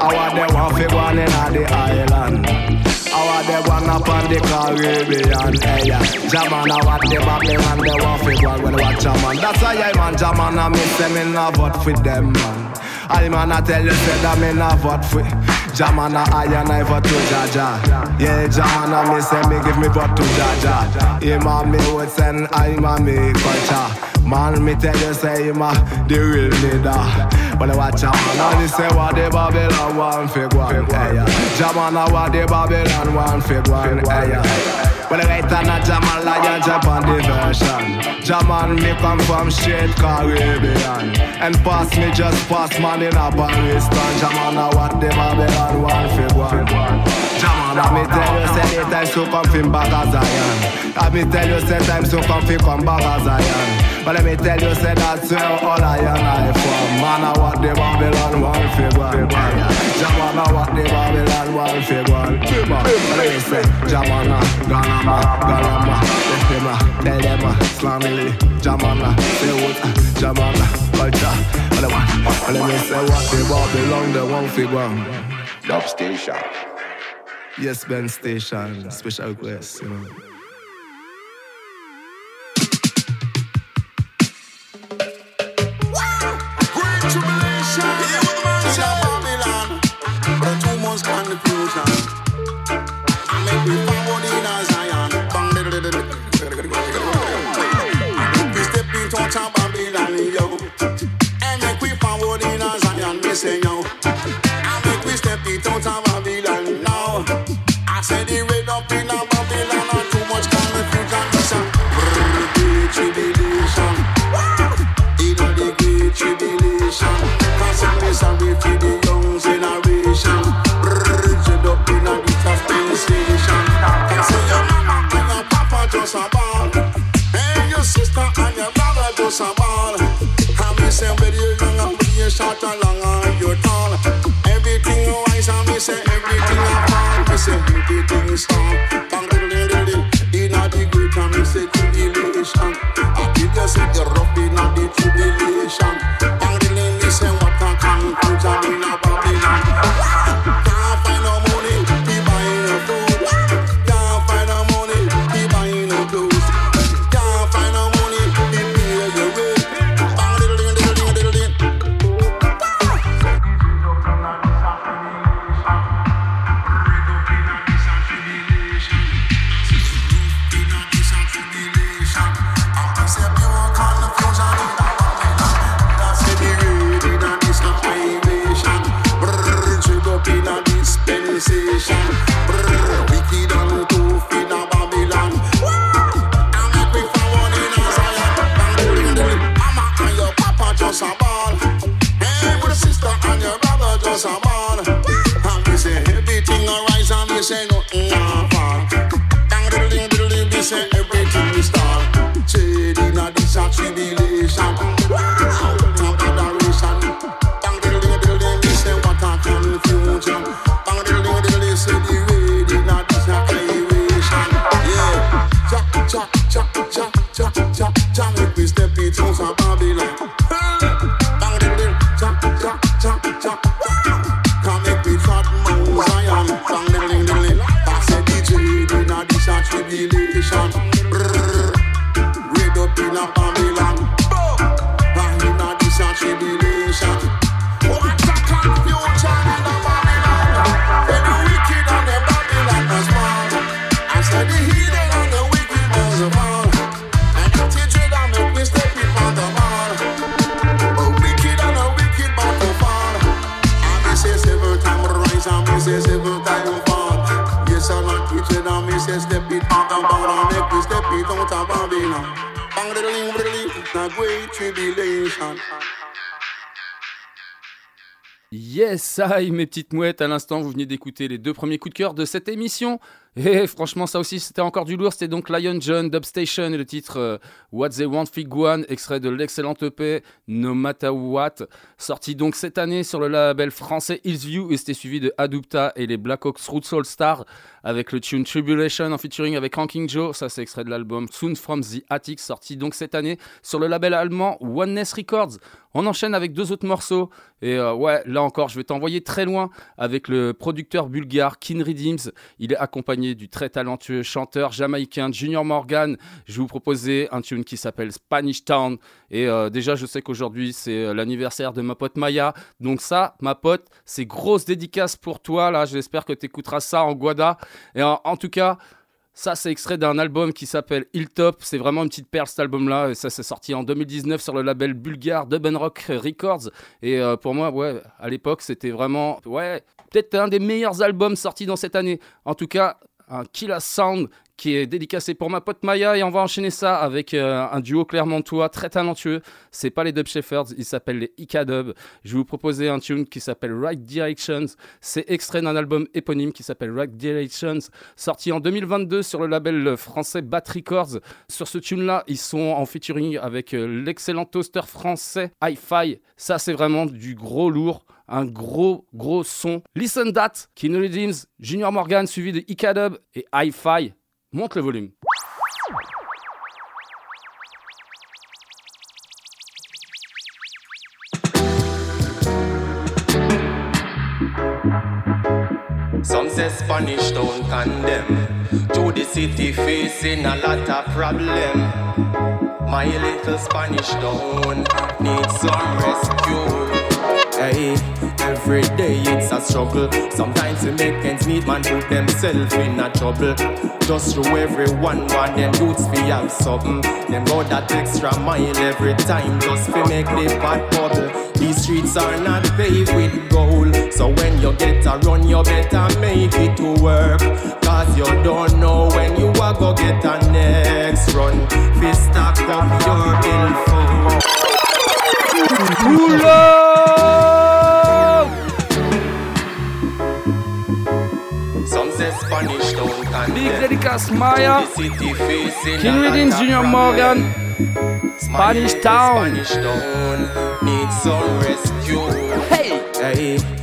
I want they want for one in a the island. The one up on the Caribbean, hey yeah. Jaman, I want the Babylon, they want for one when they watch Jaman. That's why I man Jaman, I miss them in a vote for them, man. I man, I tell you, say that me not vote for Jaman, I and I vote to Jaja. Yeah, Jaman, I me say me give me vote to Jaja. Him and me would send I and me culture. Man, me tell you, say him a the real leader. But I watch out, man, and he say what the Babylon want for one. Hey, yeah. Jaman, I what the Babylon want for one. Hey, yeah. Well, right now, Jaman Lion jump on the version. Jaman, me come from straight Caribbean. And pass me, just pass man in a Paris town. Jaman, I what the Babylon want for one. Jaman, I me tell you, say the time to come from back as Zion. I me tell you, say time to come fi come back as Zion. But let me tell you, say that's where all I and I from. Man, I what the Babylon one. Jaman, I what the Babylon one. But let me say, Jamana, uh, Ganama, Ganama, Tehima, uh, Telema, Slamily, uh, Jamana, Sewut, Jamana, Culture. But let me say what the Babylon they fi one. Dub Station. Yes, Ben Station, special request, you know. say yo. I make we step it out of Babylon now. I said the red up in a Babylon, not too much confusion. Listen, a great tribulation. In a the great tribulation. Cause I'm the sorry for the young generation. Red up in a the transportation. Cause your mama and your papa just about. And your sister short or long or you tall. Everything wise and me say everything a fall. Me say everything is all. Bang diddle diddle diddle. Inna the great and me say tribulation. I did you say the rough inna the tribulation. say everything is start. Yes, aïe, mes petites mouettes, à l'instant, vous venez d'écouter les deux premiers coups de cœur de cette émission. Et franchement, ça aussi, c'était encore du lourd. C'était donc Lion John, Dubstation et le titre euh, What They Want Fig One, extrait de l'excellent EP No Matter What, sorti donc cette année sur le label français Hillsview et c'était suivi de Adupta et les Black Oaks Roots All Star avec le tune Tribulation en featuring avec Ranking Joe. Ça, c'est extrait de l'album Soon From The Attic, sorti donc cette année sur le label allemand Oneness Records. On enchaîne avec deux autres morceaux. Et euh, ouais, là encore, je vais t'envoyer très loin avec le producteur bulgare Kin Redeems. Il est accompagné du très talentueux chanteur jamaïcain Junior Morgan. Je vous proposer un tune qui s'appelle Spanish Town. Et euh, déjà, je sais qu'aujourd'hui, c'est euh, l'anniversaire de ma pote Maya. Donc ça, ma pote, c'est grosse dédicace pour toi. Là, j'espère que tu écouteras ça en Guada. Et en, tout cas... Ça, c'est extrait d'un album qui s'appelle Hilltop. C'est vraiment une petite perle cet album-là. Et ça, c'est sorti en 2019 sur le label bulgare Dub Rock Records. Et euh, pour moi, ouais, à l'époque, c'était vraiment, ouais, peut-être un des meilleurs albums sortis dans cette année. En tout cas, un Killa Sound qui est dédicacé pour ma pote Maya et on va enchaîner ça avec euh, un duo clermontois très talentueux. C'est pas les Dub Shepherds, ils s'appellent les Ika Dub. Je vais vous proposer un tune qui s'appelle Right Directions. C'est extrait d'un album éponyme qui s'appelle Right Directions, sorti en 2022 sur le label français Bat Records. Sur ce tune-là, ils sont en featuring avec euh, l'excellent toaster français Hi-Fi. Ça, c'est vraiment du gros lourd un gros gros son. Listen That, Kino Redeems, Junior Morgan suivi de Ika Dub et Hi-Fi. Monte le volume. Some say Spanish don't condemn. To the city facing a lot of problem. My little Spanish town needs some rescue. Hey, every day it's a struggle. Sometimes we make ends meet, man put themselves in a trouble. Just through everyone want them youths fi have something. Them go that extra mile every time just fi make the pot bubble. These streets are not paved with gold. So when you get a run, you better make it to work. Cause you don't know when you are go get a next run. Fi stock up your. Some Big Lucas Maya, King Junior Morgan, Spanish Town. Spanish Town needs some rescue. Hey, hey,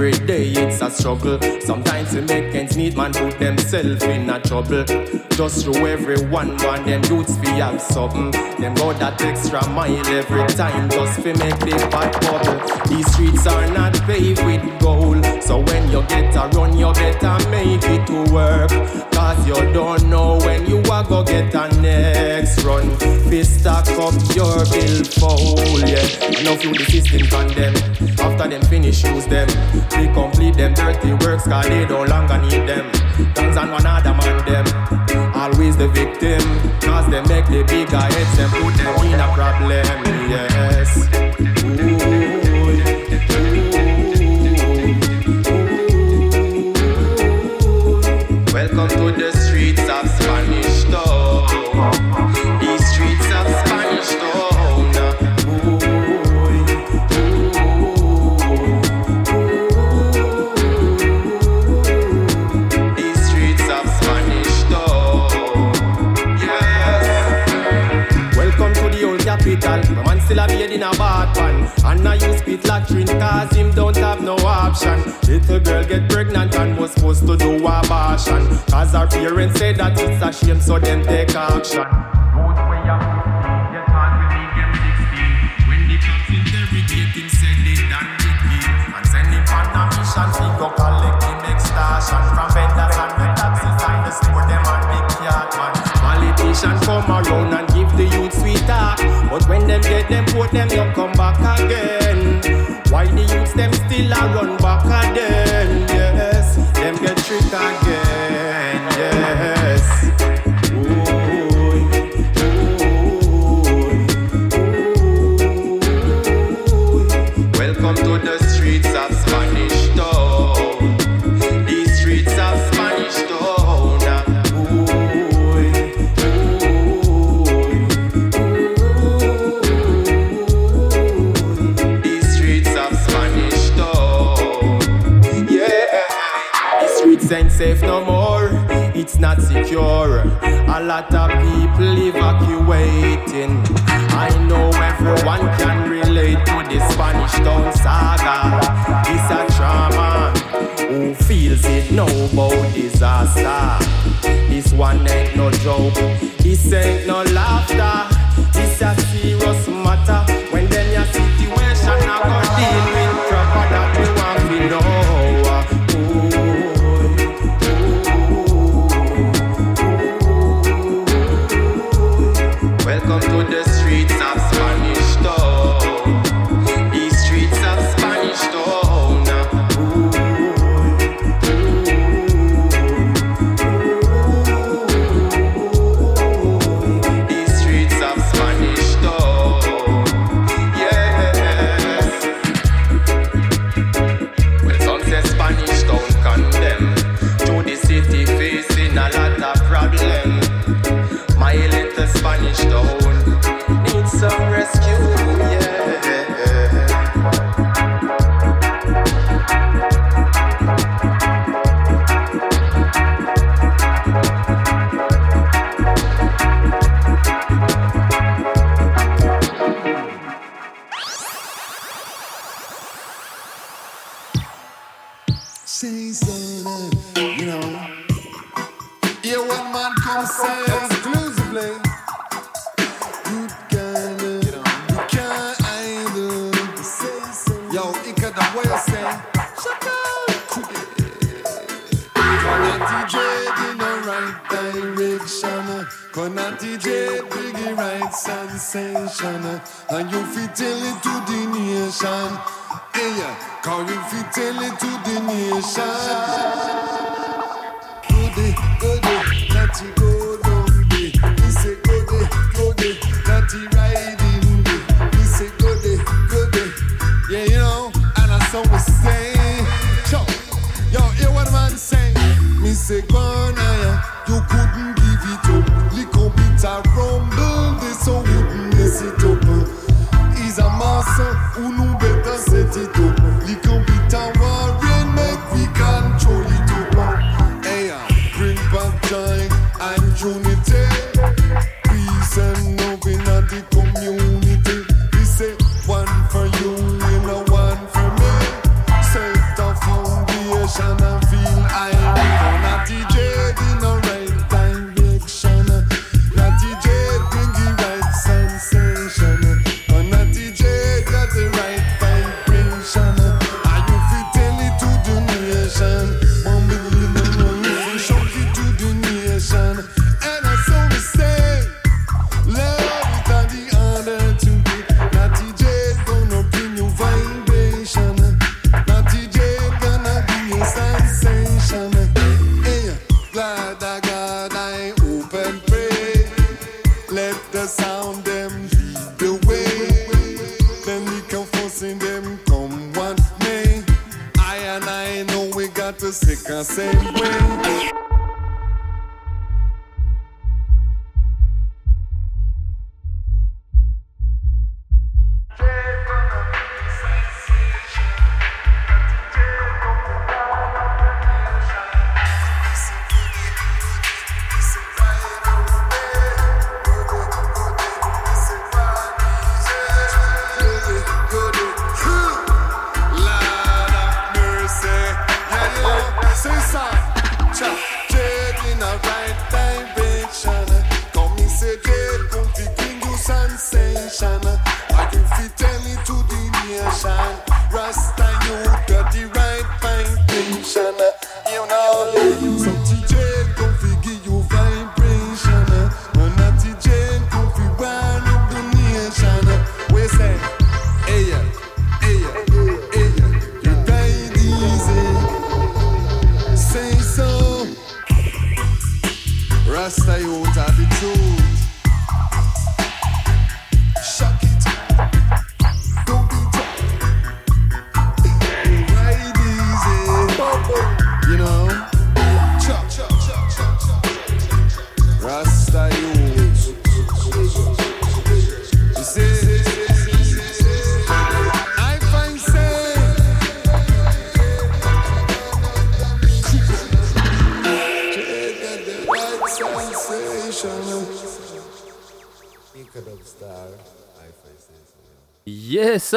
every day it's a struggle. Sometimes we make ends meet, man, put themselves in a trouble. Just through everyone, want them youths fi have something. Them go that extra mile every time just fi make the bad bubble. These streets are not paved with gold, so when you get a run, you better make it to work. Cause you don't know when you are go get a next run. Fist stack up your bill for foul, yeah. Now feel the system condemn. After them finish, use them. They complete them dirty works, cause they no longer need them. Guns and one other man them. Always the victim, cause they make the bigger heads and put them in a problem, yes. Use cause him don't have no option. Little girl get pregnant and was supposed to do abortion. Cause her parents say that it's a shame so them take action. When the cops And go collect him extortion From vendors and the them Politician come around and give the youth sweet talk But when them get them put them, you come back again still a run back again, yes. Them get tricked again, secure. A lot of people evacuating. I know everyone and pray. Let the sound them lead the way. Then we can force them come one May. I and I know we got the same way.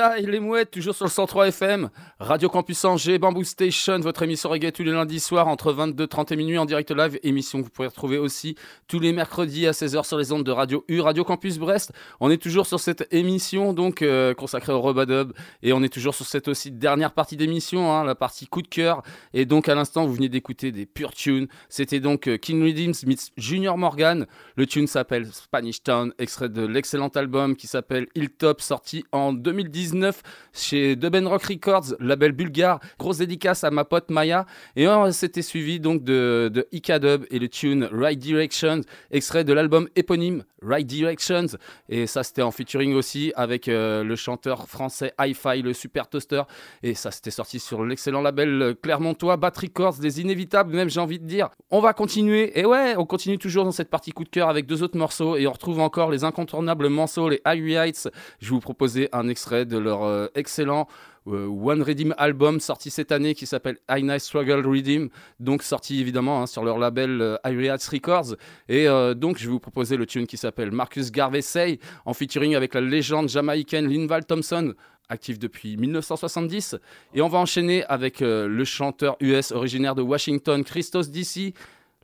Ça, les mouettes, toujours sur le 103 FM, Radio Campus Angers, Bamboo Station, votre émission reggae tous les lundis soirs entre 22h30 et minuit en direct live, émission que vous pourrez retrouver aussi tous les mercredis à 16h sur les ondes de Radio U, Radio Campus Brest. On est toujours sur cette émission donc euh, consacrée au Robadub et on est toujours sur cette aussi dernière partie d'émission, hein, la partie coup de cœur. Et donc à l'instant, vous venez d'écouter des pure tunes. C'était donc euh, King Redeems meets Junior Morgan. Le tune s'appelle Spanish Town, extrait de l'excellent album qui s'appelle Hilltop, sorti en 2019 chez Deben Rock Records, label bulgare. Grosse dédicace à ma pote Maya. Et euh, c'était suivi donc de, de Ika Dub et le tune Right Directions, extrait de l'album éponyme Right Directions. Et ça, c'était en featuring aussi avec euh, le chanteur français Hi-Fi, le Super Toaster. Et ça, c'était sorti sur l'excellent label Clermontois, Bat Records, des inévitables, même j'ai envie de dire. On va continuer. Et ouais, on continue toujours dans cette partie coup de cœur avec deux autres morceaux. Et on retrouve encore les incontournables morceaux, les High Heights. Je vais vous proposer un extrait de leur euh, excellent One Redeem album sorti cette année qui s'appelle I Nice Struggle Redeem, donc sorti évidemment hein, sur leur label euh, Records. Et euh, donc je vais vous proposer le tune qui s'appelle Marcus Garvey Say en featuring avec la légende jamaïcaine Linval Thompson actif depuis 1970. Et on va enchaîner avec euh, le chanteur US originaire de Washington, Christos DC.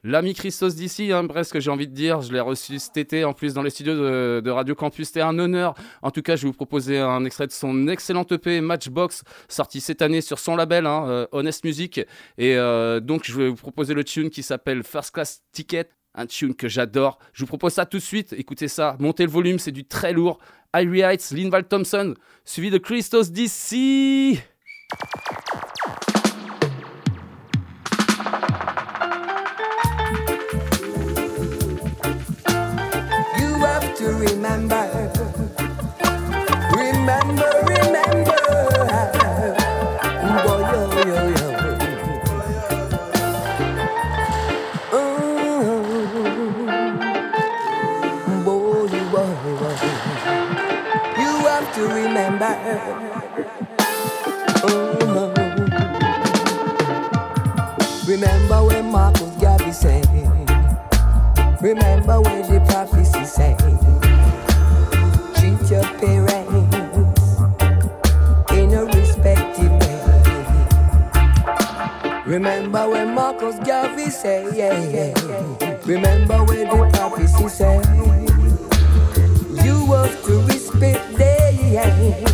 L'ami Christos d'ici, hein, presque j'ai envie de dire, je l'ai reçu cet été en plus dans les studios de, Radio Campus, c'était un honneur. En tout cas, je vais vous proposer un extrait de son excellent EP Matchbox, sorti cette année sur son label, hein, euh, Honest Music. Et euh, donc, je vais vous proposer le tune qui s'appelle First Class Ticket, un tune que j'adore. Je vous propose ça tout de suite, écoutez ça, montez le volume, c'est du très lourd. Irie Heights, Linval Thompson, suivi de Christos d'ici. Remember. When Marcus Garvey said. Remember when the prophecy said, treat your parents in a respective way. Remember when Marcus Garvey said, yeah, yeah. Remember when the prophecy said, you have to respect them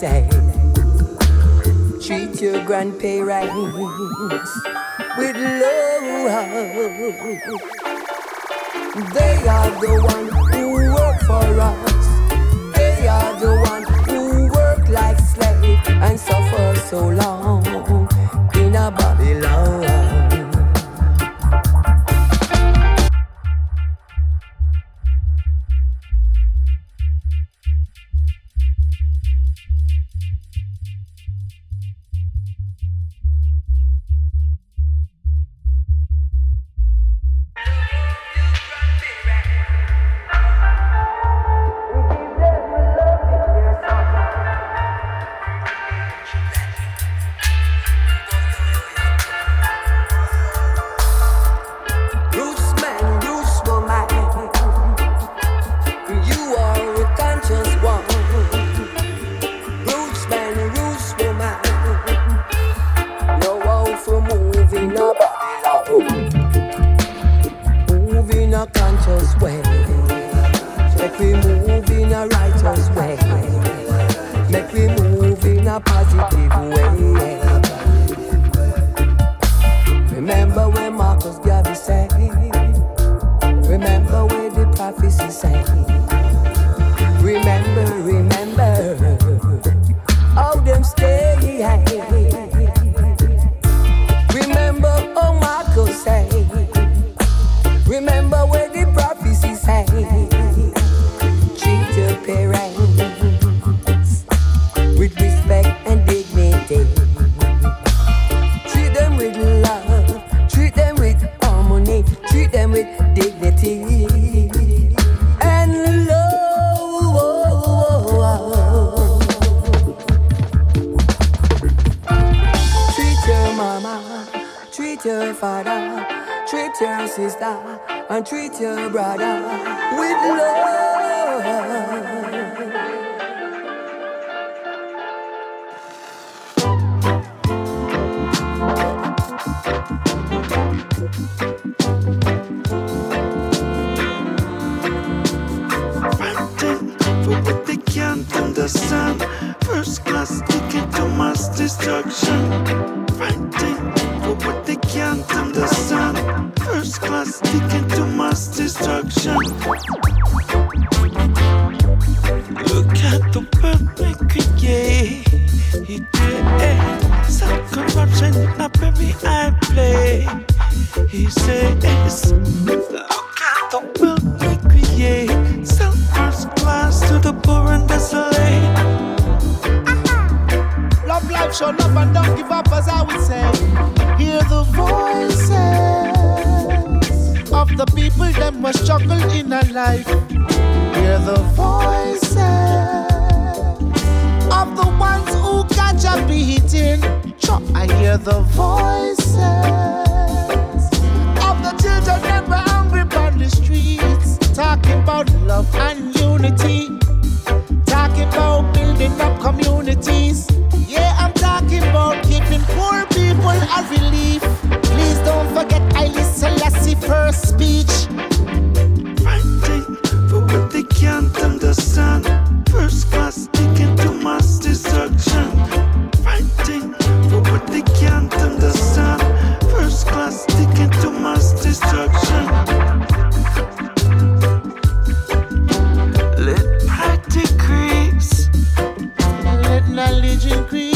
say, treat your grandparents with love. They are the ones who work for us. They are the ones who work like slaves and suffer so long in a Babylon. increase.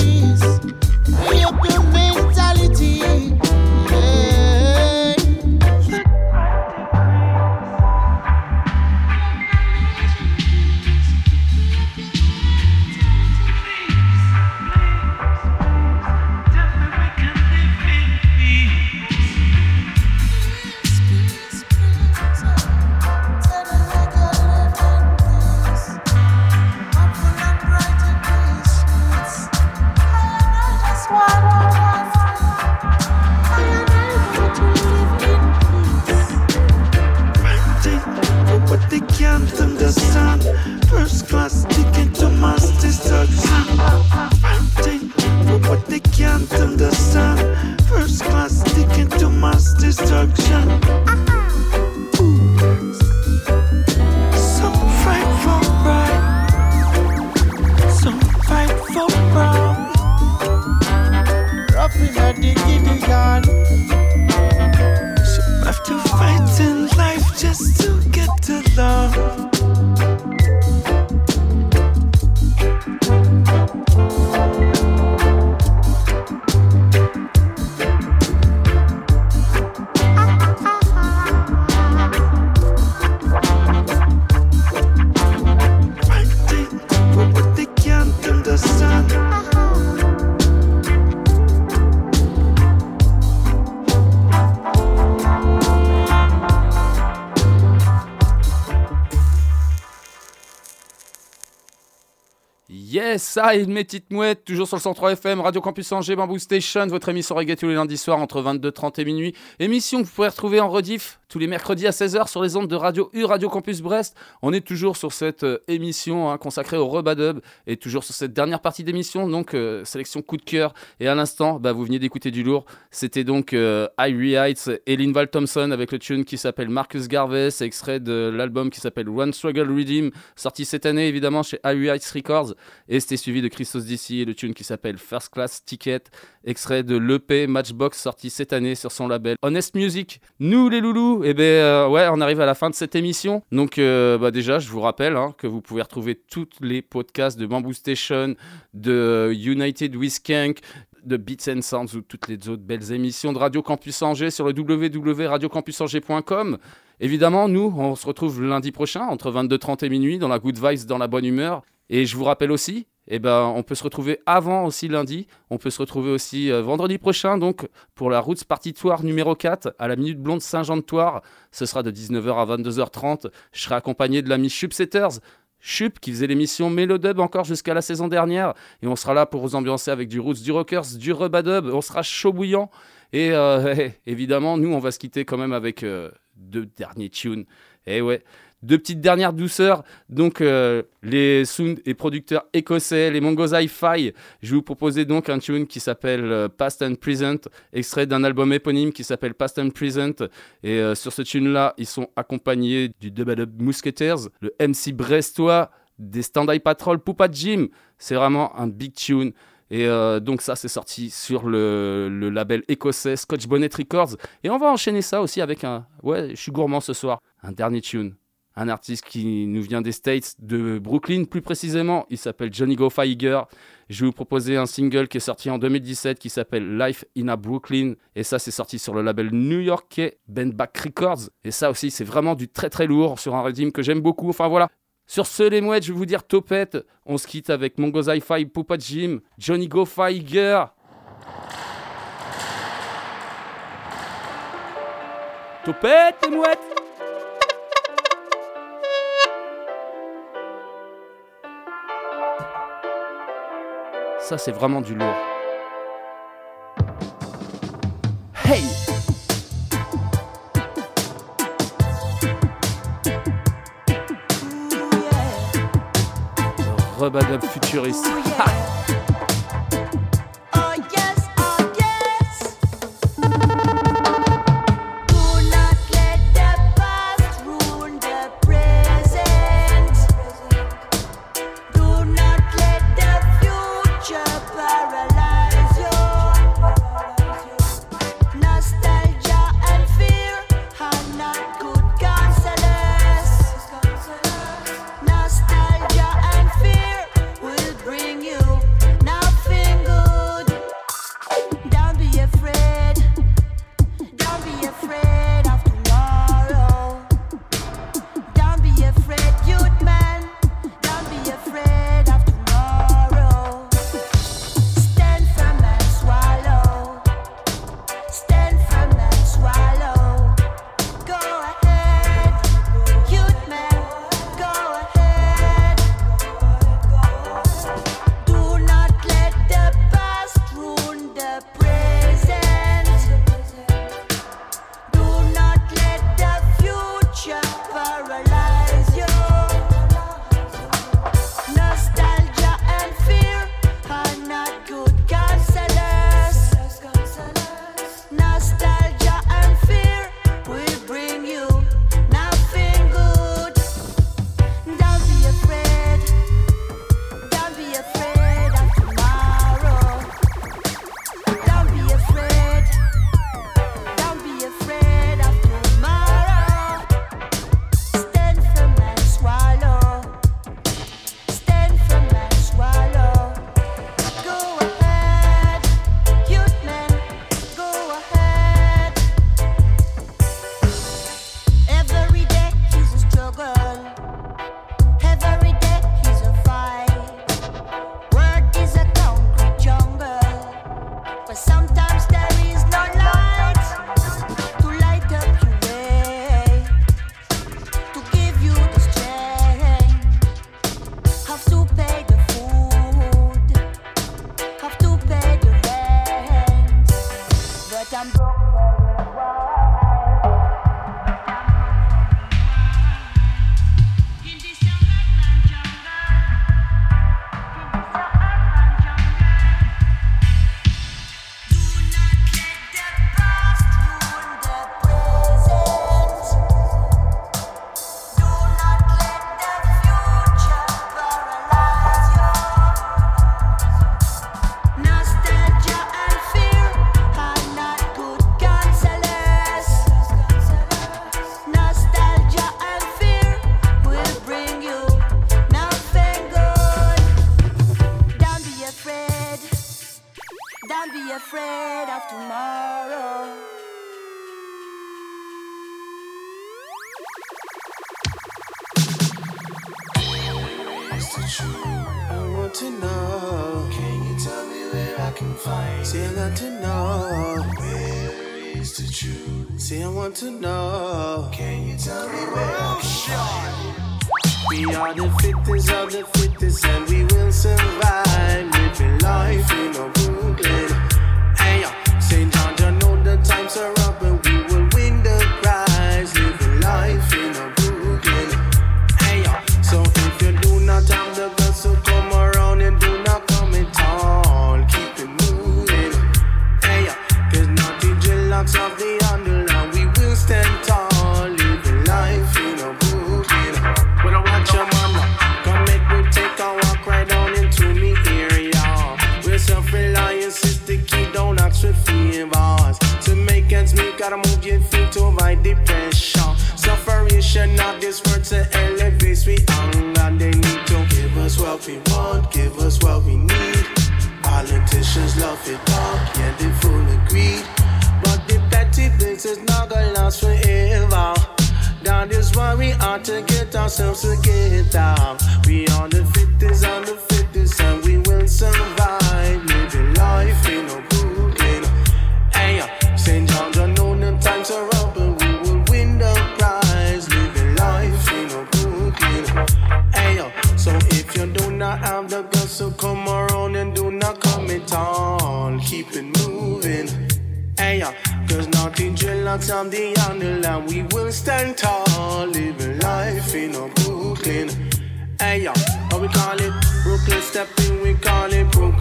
Ça et mes petites mouettes, toujours sur le 103 FM, Radio Campus Angers, Bamboo Station, votre émission reggae tous les lundis soirs entre 22h30 et minuit. Émission que vous pourrez retrouver en rediff tous les mercredis à 16h sur les ondes de Radio U, Radio Campus Brest. On est toujours sur cette euh, émission hein, consacrée au Rebadub et toujours sur cette dernière partie d'émission, donc euh, sélection coup de cœur. Et à l'instant, bah, vous veniez d'écouter du lourd. C'était donc euh, Irie Heights et Linval Thompson avec le tune qui s'appelle Marcus Garvey, c'est extrait de l'album qui s'appelle One Struggle Redeem, sorti cette année évidemment chez Irie Heights Records. Et c'était suivi de Christos DC le tune qui s'appelle First Class Ticket, extrait de l'EP Matchbox sorti cette année sur son label Honest Music. Nous les loulous, eh ben euh, ouais, on arrive à la fin de cette émission. Donc euh, bah, déjà, je vous rappelle hein, que vous pouvez retrouver tous les podcasts de Bamboo Station, de United with Skank, de Beats and Sounds ou toutes les autres belles émissions de Radio Campus Angers sur le www.radiocampusangers.com. Évidemment, nous, on se retrouve lundi prochain entre 22h30 et minuit dans la good vibes, dans la bonne humeur. Et je vous rappelle aussi, eh ben, on peut se retrouver avant aussi lundi. On peut se retrouver aussi euh, vendredi prochain, donc pour la Roots Party Tour numéro 4 à la Minute Blonde Saint-Jean-de-Toire. Ce sera de 19h à 22h30. Je serai accompagné de l'ami Chup Setters. Chup qui faisait l'émission Mélodub encore jusqu'à la saison dernière. Et on sera là pour vous ambiancer avec du Roots, du Rockers, du Rebadub. On sera chaud bouillant. Et euh, évidemment, nous, on va se quitter quand même avec euh, deux derniers tunes. Et ouais. Deux petites dernières douceurs. Donc, euh, les sound et producteurs écossais, les Mongos Hi-Fi. Je vais vous proposer donc un tune qui s'appelle euh, Past and Present, extrait d'un album éponyme qui s'appelle Past and Present. Et euh, sur ce tune-là, ils sont accompagnés du Double Musketeers, le MC Brestois, des Stand-Eye Patrol, Poupa Jim. C'est vraiment un big tune. Et donc ça, c'est sorti sur le, le label écossais Scotch Bonnet Records. Et on va enchaîner ça aussi avec un... Ouais, je suis gourmand ce soir. Un dernier tune un artiste qui nous vient des States, de Brooklyn plus précisément. Il s'appelle Johnny Go. Je vais vous proposer un single qui est sorti en 2017 qui s'appelle Life in a Brooklyn. Et ça, c'est sorti sur le label new-yorkais Bendback Records. Et ça aussi, c'est vraiment du très très lourd sur un régime que j'aime beaucoup. Enfin voilà. Sur ce, les mouettes, je vais vous dire topette. On se quitte avec Mongo's Hi-Fi, Poupa Jim, Johnny Go Feiger. Topette, les mouettes Ça, c'est vraiment du lourd. Hey Le Rebadub futuriste.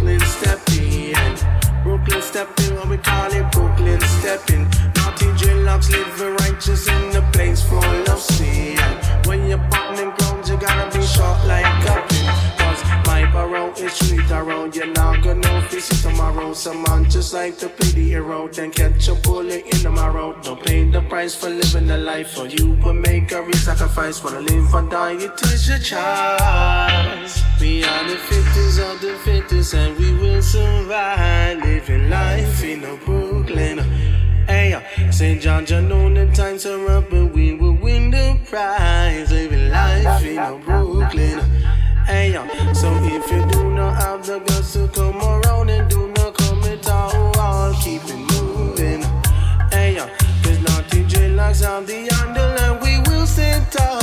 Brooklyn stepping. Brooklyn stepping, what we call it Brooklyn stepping. Naughty dreadlocks living righteous in the place full of sin. When you're partner comes, you gotta be shot like a pin. Cause my barrel is street around, you're not gonna See tomorrow. Someone just like to play the hero, then catch a bullet in tomorrow. Don't pay the price for living the life, or you will make a real sacrifice. Wanna live or die, it is your choice. We are the fittest of the fittest, and we will survive. Living life in a Brooklyn. Hey, uh, St. John, John, know the times are up, and we will win the prize. Living life in a Brooklyn. Hey, uh, so if you do have the guts to come around and do not commit our all. Keep it moving. Hey, uh, cause now DJ locks on the handle and we will sit up.